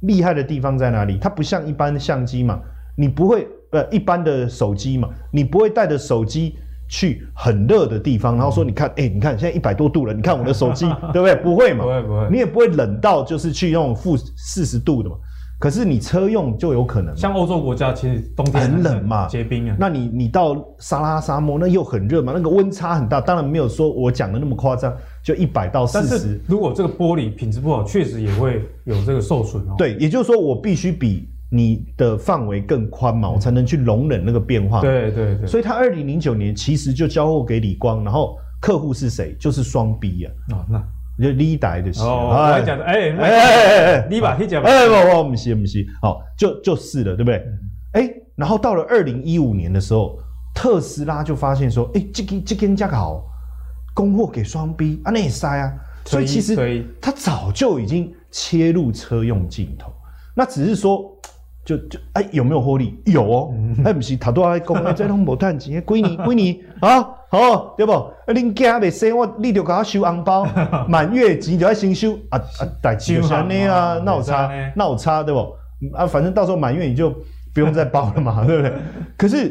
厉害的地方在哪里？它不像一般的相机嘛，你不会呃一般的手机嘛，你不会带着手机。去很热的地方，然后说：“你看，哎、你看现在一百多度了，你看我的手机，对不对？不会嘛？不会不会，你也不会冷到就是去那种负四十度的嘛。可是你车用就有可能，像欧洲国家其实冬天很冷嘛，结冰啊。那你你到撒拉沙漠，那又很热嘛，那个温差很大。当然没有说我讲的那么夸张，就一百到四十。如果这个玻璃品质不好，确实也会有这个受损哦。对，也就是说我必须比。你的范围更宽嘛，我才能去容忍那个变化。对对对，所以他二零零九年其实就交货给李光，然后客户是谁？就是双 B 啊。哦，那就历代的。哦，我还讲的，哎哎哎哎，你把你讲。哎，不不，不是不是，好，就就是了，对不对？哎，然后到了二零一五年的时候，特斯拉就发现说，哎，这个这根价好，供货给双 B 啊，那也塞啊。所以其实他早就已经切入车用镜头，那只是说。就就哎，有没有获利？有哦，哎、嗯，不是他都爱讲，哎，这种无赚钱，归你归你啊！哦，对不？啊，恁囝未生我，你就给我收红包，满月钱就要先收啊啊！代志就是安尼啊，那有差，那有差，对不？啊，反正到时候满月你就不用再包了嘛，对不对？可是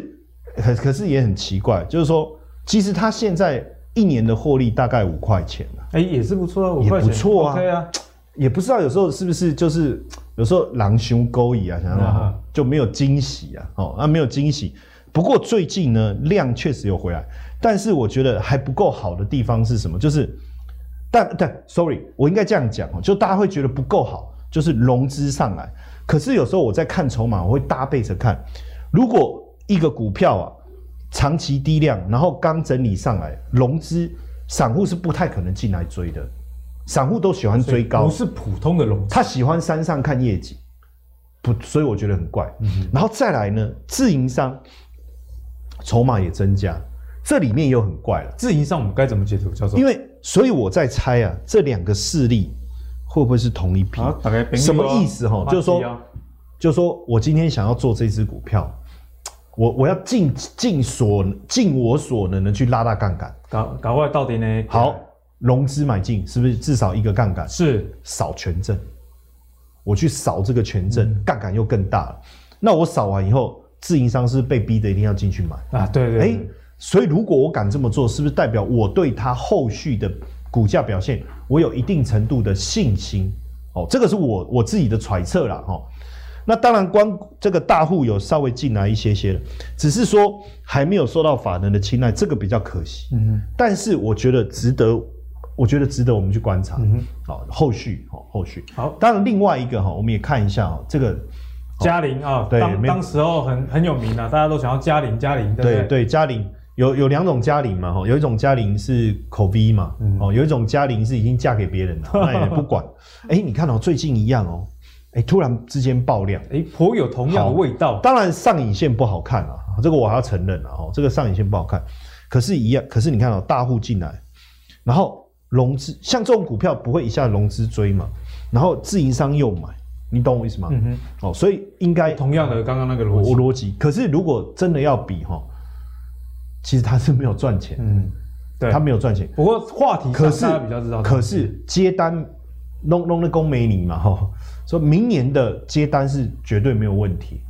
可可是也很奇怪，就是说，其实他现在一年的获利大概五块钱哎、欸，也是不错啊，五块钱也不错啊，也不知道有时候是不是就是有时候狼熊勾引啊，想想、嗯、就没有惊喜啊，哦，啊没有惊喜。不过最近呢，量确实有回来，但是我觉得还不够好的地方是什么？就是，但但，sorry，我应该这样讲哦，就大家会觉得不够好，就是融资上来。可是有时候我在看筹码，我会搭配着看。如果一个股票啊长期低量，然后刚整理上来，融资散户是不太可能进来追的。散户都喜欢追高，不是普通的融资，他喜欢山上看夜景，不，所以我觉得很怪。然后再来呢，自营商筹码也增加，这里面又很怪了。自营商我们该怎么解读？叫做因为，所以我在猜啊，这两个势力。会不会是同一批？啊、什么意思？哈，就是说，就是说我今天想要做这只股票，我我要尽尽所尽我所能的去拉大杠杆，搞搞坏到底呢？好，融资买进是不是至少一个杠杆？是扫权证，我去扫这个权证，杠杆、嗯、又更大了。那我扫完以后，自营商是被逼的一定要进去买啊？对对，对，哎、欸，所以如果我敢这么做，是不是代表我对它后续的？股价表现，我有一定程度的信心，哦，这个是我我自己的揣测啦，哈。那当然，光这个大户有稍微进来一些些了，只是说还没有受到法人的青睐，这个比较可惜。嗯哼。但是我觉得值得，我觉得值得我们去观察。嗯哼。好，后续，好，后续。好，当然另外一个哈，我们也看一下哦，这个嘉玲啊，对，当当时候很很有名啊，大家都想要嘉玲，嘉玲，对对，对，嘉麟。有有两种嘉玲嘛，哈，有一种嘉玲是口 V 嘛，哦、嗯，有一种嘉玲是已经嫁给别人了，那也不管。哎、欸，你看哦，最近一样哦，哎、欸，突然之间爆量，哎、欸，颇有同样的味道。当然上影线不好看啊，这个我还要承认啊，哦，这个上影线不好看。可是，一样，可是你看哦，大户进来，然后融资，像这种股票不会一下融资追嘛，然后自营商又买，你懂我意思吗？嗯哼，哦，所以应该同样的刚刚那个逻辑逻辑。可是如果真的要比哈。其实他是没有赚钱，嗯，对，他没有赚钱。不过话题可是大家比较知道，可是接单弄弄的工没你嘛哈，说明年的接单是绝对没有问题。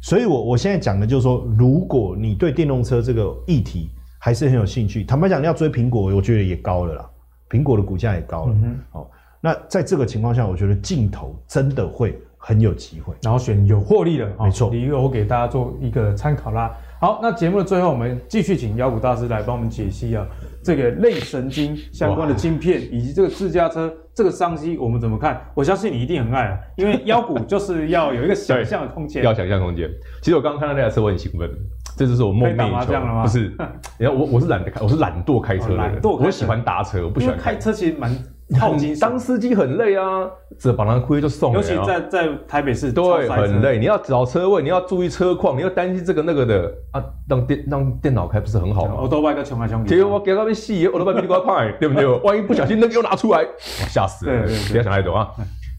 所以我我现在讲的就是说，如果你对电动车这个议题还是很有兴趣，坦白讲，你要追苹果，我觉得也高了啦，苹果的股价也高了。嗯哼，那在这个情况下，我觉得镜头真的会很有机会，然后选有获利的，没错，理由我给大家做一个参考啦。好，那节目的最后，我们继续请妖股大师来帮我们解析啊，这个类神经相关的晶片，以及这个自驾车这个商机，我们怎么看？我相信你一定很爱啊，因为妖股就是要有一个想象的空间，要想象空间。其实我刚刚看到那台车，我很兴奋，这就是我梦寐以求。不是，你看我我是懒得开，我是懒惰开车的人，我喜欢搭车，我不喜欢开车，其实蛮。靠近当司机很累啊，这把那亏就送了。尤其在在台北市，对，很累。你要找车位，你要注意车况，你要担心这个那个的啊。让电让电脑开不是很好吗？我都把个穷啊穷。结果我给他们洗，我都把比你快，对不对？万一不小心那个又拿出来，吓死了。不要想太多啊。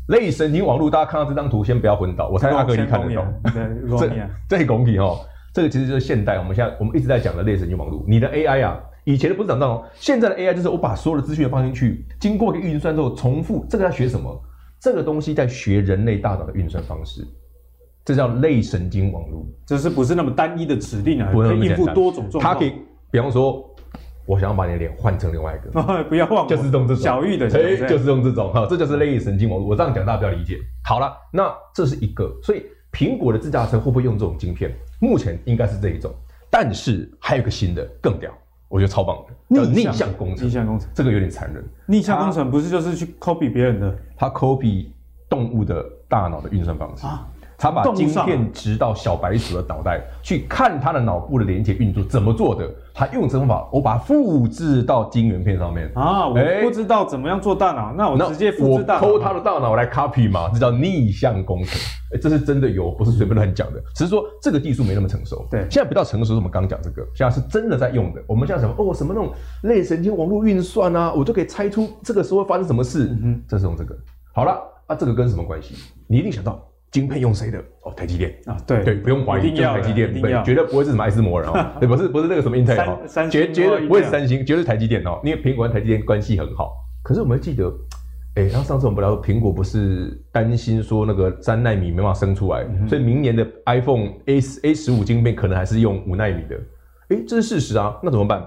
类神经网络，大家看到这张图，先不要昏倒。我猜阿哥你看得懂。这这公平哦，这个其实就是现代我们现在我们一直在讲的类神经网络。你的 AI 啊。以前的不是长这样哦，现在的 AI 就是我把所有的资讯放进去，经过一个运算之后重复，这个在学什么？这个东西在学人类大脑的运算方式，这叫类神经网络，这是不是那么单一的指令啊？可以应付多种状况。它可以，比方说，我想要把你的脸换成另外一个，不要换，就是用这种小玉的，哎，就是用这种哈，这就是类神经网络。我这样讲大家不要理解。好了，那这是一个，所以苹果的自驾车会不会用这种晶片？目前应该是这一种，但是还有个新的更屌。我觉得超棒的，叫逆向工程。逆向工程这个有点残忍。逆向工程不是就是去 copy 别人的？他 copy 动物的大脑的运算方式啊。他把晶片植到小白鼠的脑袋，去看他的脑部的连接运作怎么做的。他用这种方法，我把它复制到晶圆片上面啊。我不知道怎么样做大脑，那我直接复制大脑。我偷他的大脑来 copy 嘛，这叫逆向工程。哎，这是真的有，不是随便乱讲的。只是说这个技术没那么成熟。对，现在比较成熟，是我们刚刚讲这个，现在是真的在用的。我们现在什么哦，什么那种类神经网络运算啊，我就可以猜出这个时候会发生什么事。嗯哼，这是用这个。好了，啊，这个跟什么关系？你一定想到。晶片用谁的？哦，台积电。啊，对。对，不用怀疑，就是台积电，对，绝对不会是什么爱斯摩尔哦，对，不是不是那个什么英特尔哦，绝绝对不会是三星，绝对是台积电哦，因为苹果跟台积电关系很好。可是我们记得，哎，然后上次我们不聊苹果不是担心说那个三纳米没办法生出来，所以明年的 iPhone A A 十五晶片可能还是用五纳米的，哎，这是事实啊，那怎么办？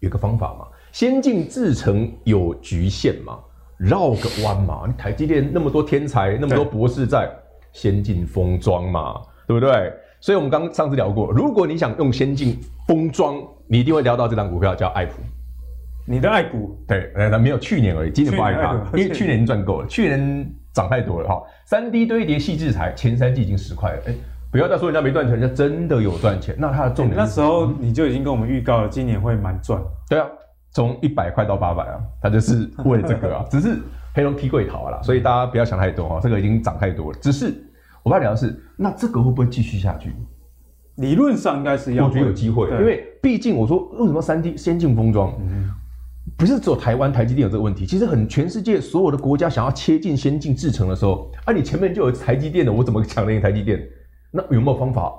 有个方法嘛，先进制程有局限嘛。绕个弯嘛，你台积电那么多天才，那么多博士在先进封装嘛，对不对？所以我们刚上次聊过，如果你想用先进封装，你一定会聊到这张股票叫爱普。你的爱股？对，呃，没有去年而已，今年不爱它，因为去年赚够了，去年涨太多了哈。三 D 堆叠矽智财前三季已经十块了，哎，不要再说人家没赚钱，人家真的有赚钱。那它的重点，那时候你就已经跟我们预告了，今年会蛮赚。对啊。从一百块到八百啊，它就是为了这个啊，只是黑龙踢贵逃了啦，所以大家不要想太多哈，这个已经涨太多了。只是我要聊的是，那这个会不会继续下去？理论上应该是要，我觉得有机会，因为毕竟我说为什么三 D 先进封装，不是只有台湾台积电有这个问题，其实很全世界所有的国家想要切进先进制程的时候，啊，你前面就有台积电的，我怎么抢那个台积电？那有没有方法？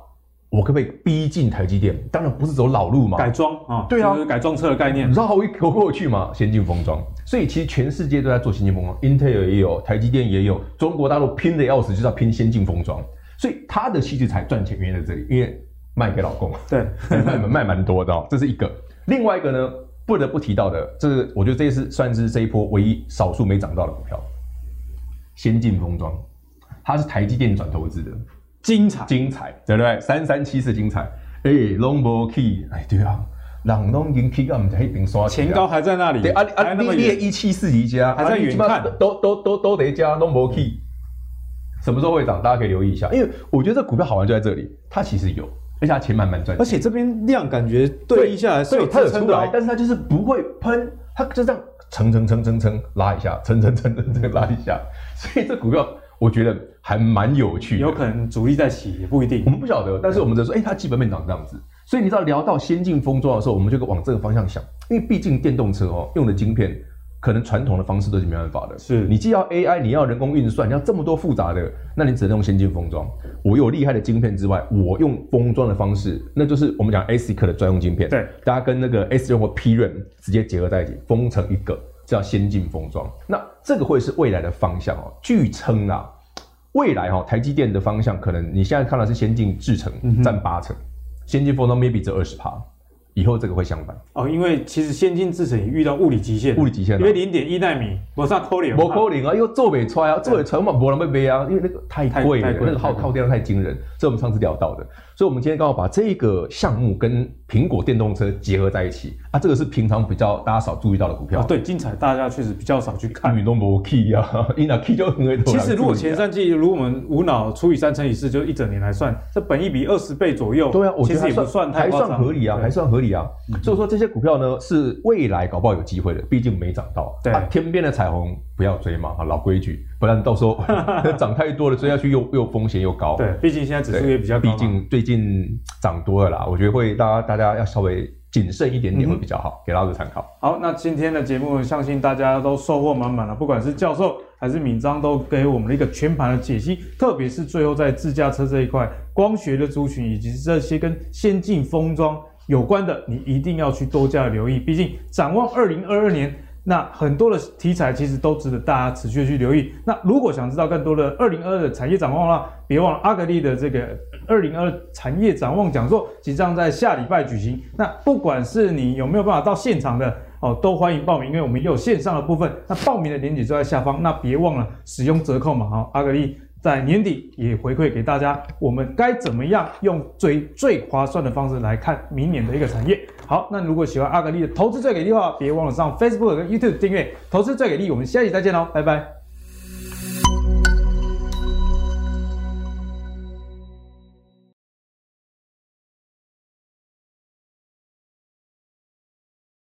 我可不可以逼近台积电？当然不是走老路嘛，改装啊，对啊，就是改装车的概念，绕一口过去嘛，先进封装。所以其实全世界都在做先进封装，Intel 也有，台积电也有，中国大陆拼的要死，就是要拼先进封装。所以它的戏剧才赚钱原因在这里，因为卖给老公，对，卖 卖蛮多的哦，这是一个。另外一个呢，不得不提到的，这是我觉得这一次算是这一波唯一少数没涨到的股票，先进封装，它是台积电转投资的。精彩，精彩，对不对？三三七是精彩，哎，long key，哎，对啊，朗东银 key 啊，我们在一边刷钱高还在那里，对啊啊，你列一七四一家，还在远看，都都都都得加 long key，什么时候会涨？大家可以留意一下，因为我觉得这股票好玩就在这里，它其实有，而且它钱慢慢赚，而且这边量感觉对应下来，所以它有出来，但是它就是不会喷，它就这样蹭蹭蹭蹭蹭拉一下，蹭蹭蹭蹭蹭拉一下，所以这股票。我觉得还蛮有趣的，有可能主力在起，也不一定。我们不晓得，但是我们在说，哎、欸，它基本面长这样子。所以你知道，聊到先进封装的时候，我们就往这个方向想，因为毕竟电动车哦用的晶片，可能传统的方式都是没办法的。是你既要 AI，你要人工运算，你要这么多复杂的，那你只能用先进封装。我有厉害的晶片之外，我用封装的方式，那就是我们讲 ASIC 的专用晶片。对，大家跟那个 SRAM 或 PRAM 直接结合在一起，封成一个叫先进封装。那这个会是未来的方向哦。据称啊。未来哈，台积电的方向可能你现在看到是先进制程占八成，先进封装 maybe 只二十趴。以后这个会相反哦，因为其实先进制程也遇到物理极限，物理极限，因为零点一纳米，我上扣零，我扣零啊，又做不出来啊，做不出来嘛，没人会买啊，因为那个太贵了，那个耗耗电量太惊人，这是我们上次聊到的。所以，我们今天刚好把这个项目跟苹果电动车结合在一起啊，这个是平常比较大家少注意到的股票。对，精彩，大家确实比较少去看。运动不 key 啊，一拿 key 就很会。其实如果前三季，如果我们无脑除以三乘以四，就一整年来算，这本一比二十倍左右。对啊，我觉得也不算太还算合理啊，还算合理啊。所以说这些股票呢，是未来搞不好有机会的，毕竟没涨到。对，天边的彩虹不要追嘛，老规矩，不然到时候 涨太多了，追下去又又风险又高。对，毕竟现在指数也比较高。毕竟最近涨多了啦，我觉得会大家大家要稍微谨慎一点点会比较好，给大家参考。好，那今天的节目相信大家都收获满满了，不管是教授还是敏章，都给我们了一个全盘的解析，特别是最后在自驾车这一块，光学的族群以及这些跟先进封装。有关的，你一定要去多加留意。毕竟展望二零二二年，那很多的题材其实都值得大家持续去留意。那如果想知道更多的二零二二的产业展望的话，别忘了阿格力的这个二零二二产业展望讲座即将在下礼拜举行。那不管是你有没有办法到现场的哦，都欢迎报名，因为我们也有线上的部分。那报名的链接就在下方。那别忘了使用折扣码哈，阿格力。在年底也回馈给大家，我们该怎么样用最最划算的方式来看明年的一个产业？好，那如果喜欢阿格力的投资最给力的话，别忘了上 Facebook 跟 YouTube 订阅《投资最给力》。我们下期再见喽，拜拜。